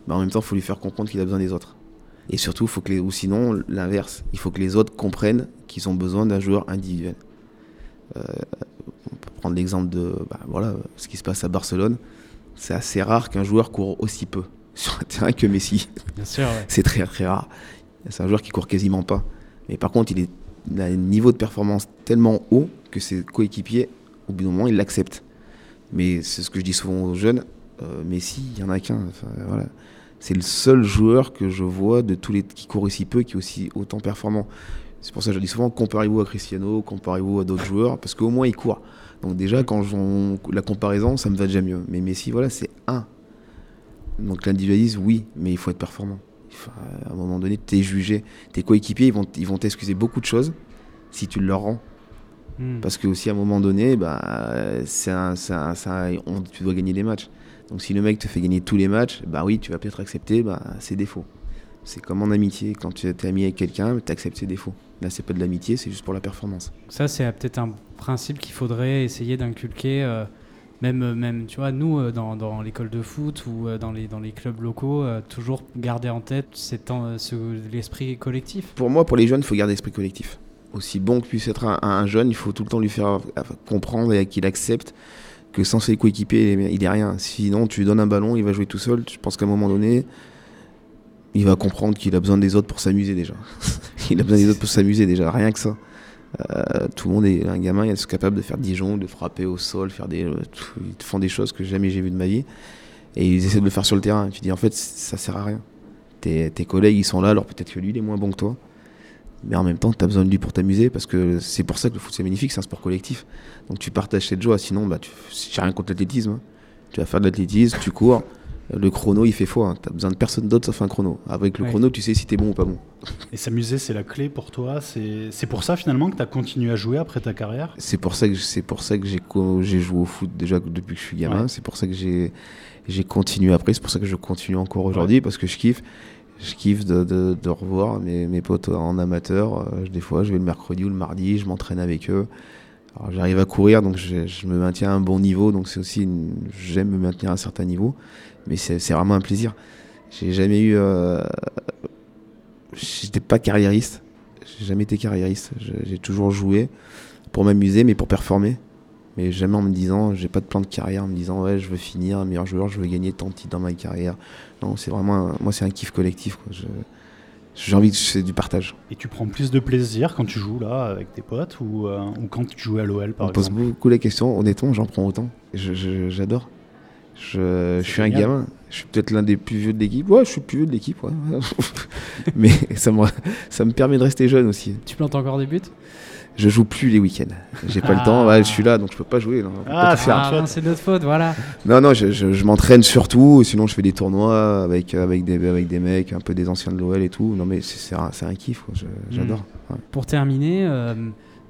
mais en même temps, il faut lui faire comprendre qu'il a besoin des autres. Et surtout, faut que les, ou sinon, l'inverse, il faut que les autres comprennent qu'ils ont besoin d'un joueur individuel. Euh, on peut prendre l'exemple de bah, voilà, ce qui se passe à Barcelone c'est assez rare qu'un joueur court aussi peu sur un terrain que Messi. Bien sûr, c'est très très rare. C'est un joueur qui court quasiment pas. Mais par contre, il, est, a un niveau de performance tellement haut que ses coéquipiers, au bout d'un moment, ils l'acceptent. Mais c'est ce que je dis souvent aux jeunes, Euh, Messi, il y en a qu'un. Voilà. C'est le seul joueur que je vois de tous les qui court aussi peu, qui est aussi autant performant. C'est pour ça que je dis souvent comparez-vous à Cristiano, comparez-vous à d'autres joueurs, parce qu'au moins il court. Donc déjà, quand la comparaison, ça me va déjà mieux. Mais Messi, voilà, c'est un. Donc l'individualisme, oui, mais il faut être performant. À un moment donné, tu es jugé. Tes coéquipiers, ils vont, ils vont t'excuser beaucoup de choses si tu leur rends. Hmm. Parce que aussi à un moment donné, bah, c'est un, c'est un- un- on- tu dois gagner des matchs. Donc si le mec te fait gagner tous les matchs, bah oui, tu vas peut-être accepter bah, ses défauts. C'est comme en amitié, quand tu es ami avec quelqu'un, tu acceptes ses défauts. Là, c'est pas de l'amitié, c'est juste pour la performance. Ça, c'est peut-être un principe qu'il faudrait essayer d'inculquer, euh, même, euh, même, tu vois, nous, euh, dans, dans l'école de foot ou euh, dans, les, dans les clubs locaux, toujours garder en tête l'esprit collectif. Pour moi, pour les jeunes, il faut garder l'esprit collectif. Aussi bon que puisse être un, un jeune, il faut tout le temps lui faire comprendre et qu'il accepte que sans ses coéquipiers, il est- il est rien. Sinon, tu lui donnes un ballon, il va jouer tout seul. Je pense qu'à un moment donné, il va comprendre qu'il a besoin des autres pour s'amuser déjà. il a besoin des autres pour s'amuser déjà, rien que ça. Euh, tout le monde est un gamin, il est capable de faire Dijon, de frapper au sol, faire des, euh, ils font des choses que jamais j'ai vues de ma vie. Et ils essaient de le faire sur le terrain. Tu dis en fait, ça sert à rien. Tes, tes collègues, ils sont là, alors peut-être que lui, il est moins bon que toi. Mais en même temps, tu as besoin de lui pour t'amuser parce que c'est pour ça que le foot c'est magnifique, c'est un sport collectif. Donc tu partages cette joie, sinon, bah, tu, j'ai rien contre l'athlétisme. hein. Tu vas faire de l'athlétisme, tu cours. Le chrono, il fait foi. Tu as besoin de personne d'autre sauf un chrono. Avec le Ouais. chrono, tu sais si t'es bon ou pas bon. Et s'amuser, c'est la clé pour toi. C'est c'est pour ça finalement que tu as continué à jouer après ta carrière? C'est pour ça que c'est pour ça que j'ai joué au foot déjà depuis que je suis gamin. Ouais. C'est pour ça que j'ai j'ai continué après. C'est pour ça que je continue encore aujourd'hui parce que je kiffe. Je kiffe de, de, de revoir mes, mes potes en amateur. Euh, des fois, je vais le mercredi ou le mardi, je m'entraîne avec eux. J'arrive à courir, donc je, me maintiens à un bon niveau. Donc c'est aussi, j'aime me maintenir à un certain niveau, mais c'est vraiment un plaisir. J'ai jamais eu, euh, j'étais pas carriériste. J'ai jamais été carriériste. J'ai toujours joué pour m'amuser, mais pour performer. Mais jamais en me disant, j'ai pas de plan de carrière, en me disant, ouais, je veux finir meilleur joueur, je veux gagner tant de titres dans ma carrière. Non, c'est vraiment, moi, c'est un kiff collectif. J'ai envie de, c'est du partage. Et tu prends plus de plaisir quand tu joues là avec tes potes ou, euh, ou quand tu jouais à l'OL par On pose exemple beaucoup la question. Honnêtement, j'en prends autant. Je- je- J'adore. Je, je suis un gamin. Je suis peut-être l'un des plus vieux de l'équipe. Ouais, je suis le plus vieux de l'équipe. ouais. Mais ça me, ça me permet de rester jeune aussi. Tu plantes encore des buts? Je joue plus les week-ends. J'ai pas le Ah. temps. Ouais, je suis là, donc je peux pas jouer. Ah. Ah, non, c'est notre faute, voilà. Non, non, je, je- je m'entraîne surtout. Sinon, je fais des tournois avec, avec, des, avec des mecs, un peu des anciens de l'OL et tout. Non, mais c'est c'est un, un kiff. quoi. Je- J'adore. Ouais. Pour terminer, euh,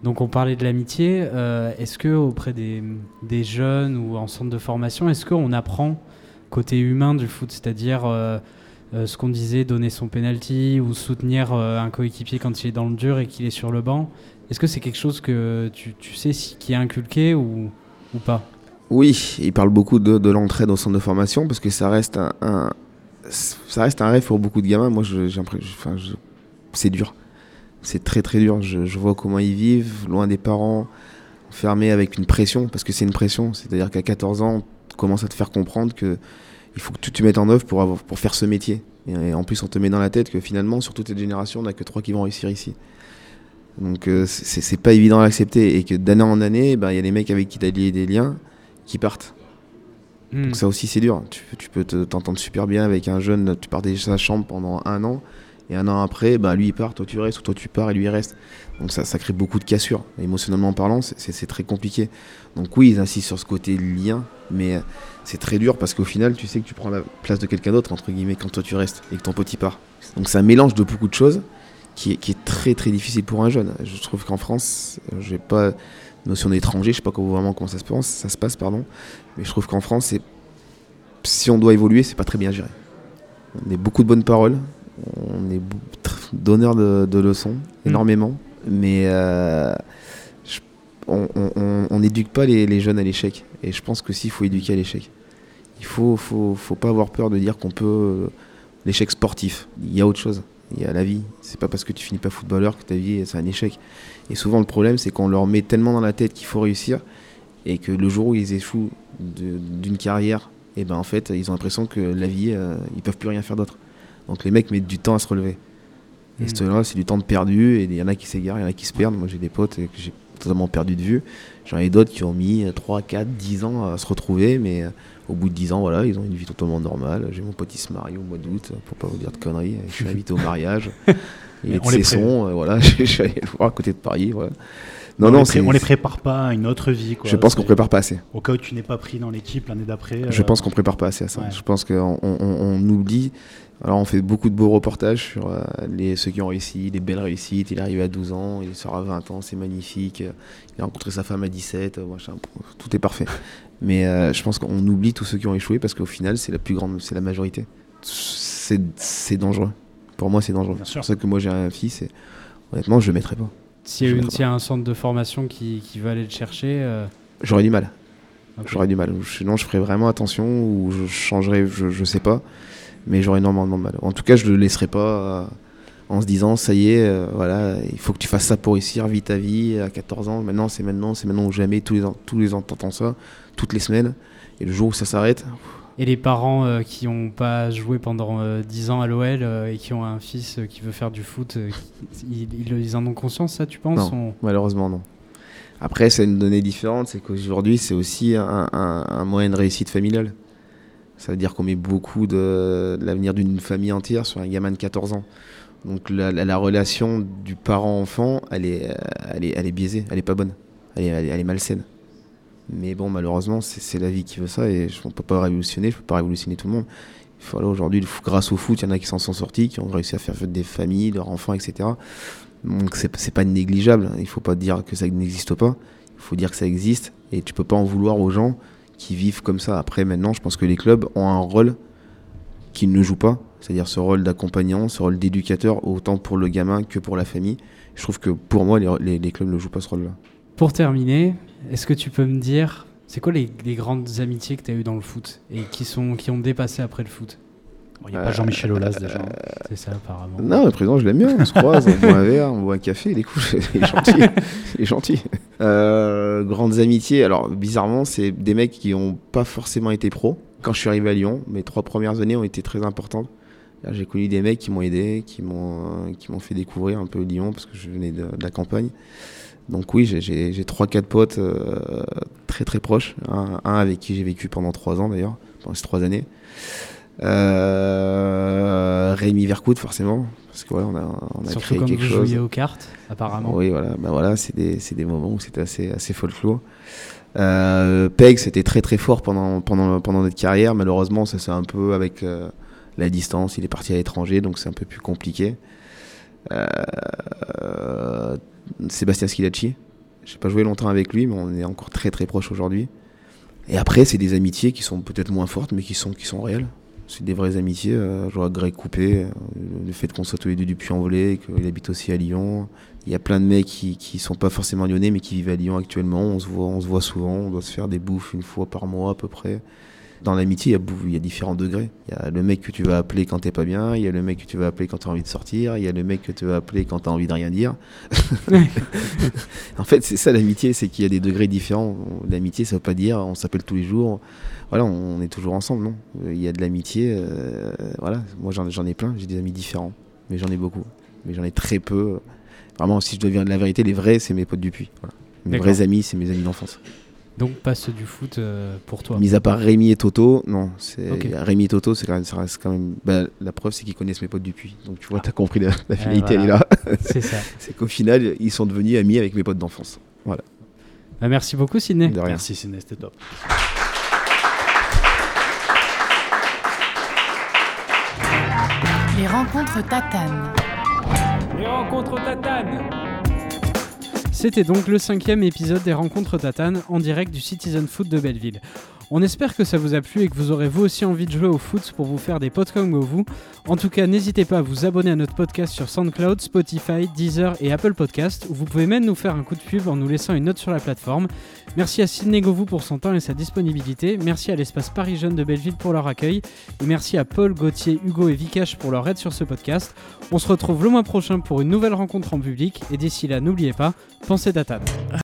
donc on parlait de l'amitié. euh, est-ce que auprès des, des jeunes ou en centre de formation, est-ce qu'on apprend côté humain du foot, c'est-à-dire euh, euh, ce qu'on disait, donner son penalty ou soutenir euh, un coéquipier quand il est dans le dur et qu'il est sur le banc Est-ce que c'est quelque chose que tu, tu sais qui est inculqué ou, ou pas? Oui, il parle beaucoup de, de l'entraide au centre de formation parce que ça reste un, ça reste un rêve pour beaucoup de gamins. Moi, enfin, c'est dur. C'est très très dur. Je, vois comment ils vivent, loin des parents, enfermés avec une pression, parce que c'est une pression. C'est-à-dire qu'à 14 ans, on commence à te faire comprendre que il faut que tu te mettes en œuvre pour, pour faire ce métier. Et en plus, on te met dans la tête que finalement, sur toute cette génération, on n'a que trois qui vont réussir ici. Donc euh, c'est pas évident à accepter. Et que d'année en année, ben, il y a des mecs avec qui tu as lié des liens qui partent. Hmm. Donc ça aussi c'est dur. Tu, tu peux te- t'entendre super bien avec un jeune, tu pars de sa chambre pendant un an, et un an après, bah, lui il part, toi tu restes, ou toi tu pars et lui il reste. Donc ça, ça crée beaucoup de cassures. Émotionnellement parlant, c'est- très compliqué. Donc oui, ils insistent sur ce côté lien, mais euh, c'est très dur parce qu'au final, tu sais que tu prends la place de quelqu'un d'autre, entre guillemets, quand toi tu restes et que ton petit part. Donc c'est un mélange de beaucoup de choses qui est, qui est très très difficile pour un jeune. Je trouve qu'en France, j'ai pas notion d'étranger, je sais pas comment, vraiment comment ça se passe, ça se passe pardon, mais je trouve qu'en France, si on doit évoluer, c'est pas très bien géré. On est beaucoup de bonnes paroles, on est donneur de, de leçons, énormément, mais euh, je- on- n'éduque pas les, les jeunes à l'échec. Et je pense que s'il faut éduquer à l'échec. Il faut, faut, faut pas avoir peur de dire qu'on peut. euh, l'échec sportif. Il y a autre chose. Il y a la vie. C'est pas parce que tu finis pas footballeur que ta vie c'est un échec. Et souvent le problème c'est qu'on leur met tellement dans la tête qu'il faut réussir et que le jour où ils échouent d'une carrière, et ben en fait ils ont l'impression que la vie euh, ils peuvent plus rien faire d'autre. Donc les mecs mettent du temps à se relever. Et Mm. ce là c'est du temps de perdu et il y en a qui s'égarent, il y en a qui se perdent. Moi j'ai des potes que j'ai totalement perdu de vue. J'en ai d'autres qui ont mis 3, 4, 10 ans à se retrouver, mais euh, au bout de 10 ans, voilà, ils ont une vie totalement normale. J'ai mon petit se marie au mois d'août, pour pas vous dire de conneries. Je suis invité au mariage. Il est de On les Cesson, euh, voilà, je suis allé le voir à côté de Paris. Voilà. Non, on, non, les on les prépare pas à une autre vie. Quoi. je pense qu'on prépare pas assez. Au cas où tu n'es pas pris dans l'équipe l'année d'après. Je euh, pense qu'on prépare pas assez à ça. ouais. Je pense qu'on on, on- on oublie. Alors on fait beaucoup de beaux reportages sur euh, les, ceux qui ont réussi, les belles réussites. Il est arrivé à 12 ans, il sort à 20 ans, c'est magnifique. Il a rencontré sa femme à 17, euh, machin, tout est parfait. Mais euh, je pense qu'on oublie tous ceux qui ont échoué parce qu'au final c'est la plus grande, c'est la majorité. C'est dangereux. Pour moi c'est dangereux. C'est pour ça que moi j'ai un fils et honnêtement je le mettrai pas. S'il y, a un centre de formation qui, qui veut aller le chercher. euh, J'aurais du mal. J'aurais du mal. Sinon, je ferais vraiment attention ou je changerais, je, je sais pas. Mais j'aurais énormément de mal. En tout cas, je le laisserai pas euh, en se disant, ça y est, euh, voilà, il faut que tu fasses ça pour réussir, vis ta vie à 14 ans. Maintenant, c'est maintenant, c'est maintenant ou jamais. Tous les ans, tous les ans, t'entends ça, toutes les semaines. Et le jour où ça s'arrête, Et les parents euh, qui n'ont pas joué pendant euh, 10 ans à l'OL euh, et qui ont un fils euh, qui veut faire du foot, ils, en ont conscience, ça, tu penses Non. Malheureusement, non. Après, c'est une donnée différente, c'est qu'aujourd'hui, c'est aussi un, un- un moyen de réussite familiale. Ça veut dire qu'on met beaucoup de, de l'avenir d'une famille entière sur un gamin de 14 ans. Donc la, la- la relation du parent-enfant, elle est, elle, est, elle est biaisée, elle est pas bonne, elle est, elle est, elle est malsaine. Mais bon, malheureusement, c'est la vie qui veut ça et on peut pas révolutionner, je peux pas révolutionner tout le monde. Voilà, aujourd'hui, grâce au foot, il y en a qui s'en sont sortis, qui ont réussi à faire des familles, leurs enfants, etc. Donc c'est pas négligeable. Il faut pas dire que ça n'existe pas. Il faut dire que ça existe et tu peux pas en vouloir aux gens qui vivent comme ça. Après, maintenant, je pense que les clubs ont un rôle qu'ils ne jouent pas, c'est-à-dire ce rôle d'accompagnant, ce rôle d'éducateur, autant pour le gamin que pour la famille. Je trouve que pour moi, les clubs ne jouent pas ce rôle-là. Pour terminer, est-ce que tu peux me dire, c'est quoi les, les grandes amitiés que tu as eues dans le foot et qui, sont, qui ont dépassé après le foot? Il n'y a pas Jean-Michel Aulas déjà. hein. C'est ça, apparemment. Non, le président, je l'aime bien. On se croise, on boit un verre, on boit un café, il est cool, il est gentil. il est gentil. Euh, grandes amitiés, alors bizarrement, c'est des mecs qui n'ont pas forcément été pros. Quand je suis arrivé à Lyon, mes trois premières années ont été très importantes. J'ai connu des mecs qui m'ont aidé, qui m'ont euh, qui m'ont fait découvrir un peu Lyon parce que je venais de, de la campagne. Donc oui, j'ai- trois, quatre potes euh, très très proches. Un, un avec qui j'ai vécu pendant trois ans d'ailleurs, pendant ces trois années. Euh, Rémi Vercoute forcément, parce que voilà, on a, on a Surtout créé quand quelque vous chose. aux cartes, apparemment. Oui, voilà, bah voilà c'est des, des moments où c'était assez, assez folklore. Euh, Peg, c'était très très fort pendant, pendant, pendant notre carrière. Malheureusement, ça c'est un peu avec euh, la distance. Il est parti à l'étranger, donc c'est un peu plus compliqué. Euh, Sébastien Schilacci, j'ai pas joué longtemps avec lui, mais on est encore très très proche aujourd'hui. Et après, c'est des amitiés qui sont peut-être moins fortes, mais qui sont, qui sont réelles. C'est des vraies amitiés. Euh, vois Greg Coupé, euh, le fait qu'on soit tous les deux du Puy-en-Velay, qu'il habite aussi à Lyon. Il y a plein de mecs qui, qui sont pas forcément lyonnais, mais qui vivent à Lyon actuellement. On se voit, on se voit souvent. On doit se faire des bouffes une fois par mois à peu près. Dans l'amitié, il y, a y différents degrés. Il y a le mec que tu vas appeler quand t'es pas bien. Il y a le mec que tu vas appeler quand tu as envie de sortir. Il y a le mec que tu vas appeler quand tu as envie de rien dire. en fait, c'est ça l'amitié, c'est qu'il y a des degrés différents. L'amitié, ça veut pas dire on s'appelle tous les jours. Voilà, on est toujours ensemble, non? Il y a de l'amitié. euh, voilà, moi j'en ai plein. J'ai des amis différents, mais j'en ai beaucoup. Mais j'en ai très peu. Vraiment, si je dois dire de la vérité, les vrais, c'est mes potes du puits. Voilà. Mes vrais amis, c'est mes amis d'enfance. Donc pas ceux du foot euh, pour toi. Mis à part Rémi et Toto, non. C'est. Rémi et Toto, c'est quand même, ça reste quand même. bah, la preuve, c'est qu'ils connaissent mes potes du puits. Donc tu vois, t'as compris la, la finalité, voilà. elle est là. C'est ça. c'est qu'au final, ils sont devenus amis avec mes potes d'enfance. Voilà. Bah, merci beaucoup, Sidney. De rien. Merci, Sidney, c'était top. Les rencontres Tatane. Les rencontres Tatane. C'était donc le cinquième épisode des Rencontres Tatane en direct du Citizen Foot de Belleville. On espère que ça vous a plu et que vous aurez vous aussi envie de jouer au foot pour vous faire des potes comme vous. En tout cas, n'hésitez pas à vous abonner à notre podcast sur SoundCloud, Spotify, Deezer et Apple Podcast. Vous pouvez même nous faire un coup de pub en nous laissant une note sur la plateforme. Merci à Sidney Govou pour son temps et sa disponibilité. Merci à l'espace Paris Jeune de Belleville pour leur accueil. Et merci à Paul, Gauthier, Hugo et Vikash pour leur aide sur ce podcast. On se retrouve le mois prochain pour une nouvelle rencontre en public. Et d'ici là, n'oubliez pas, pensez Tatane.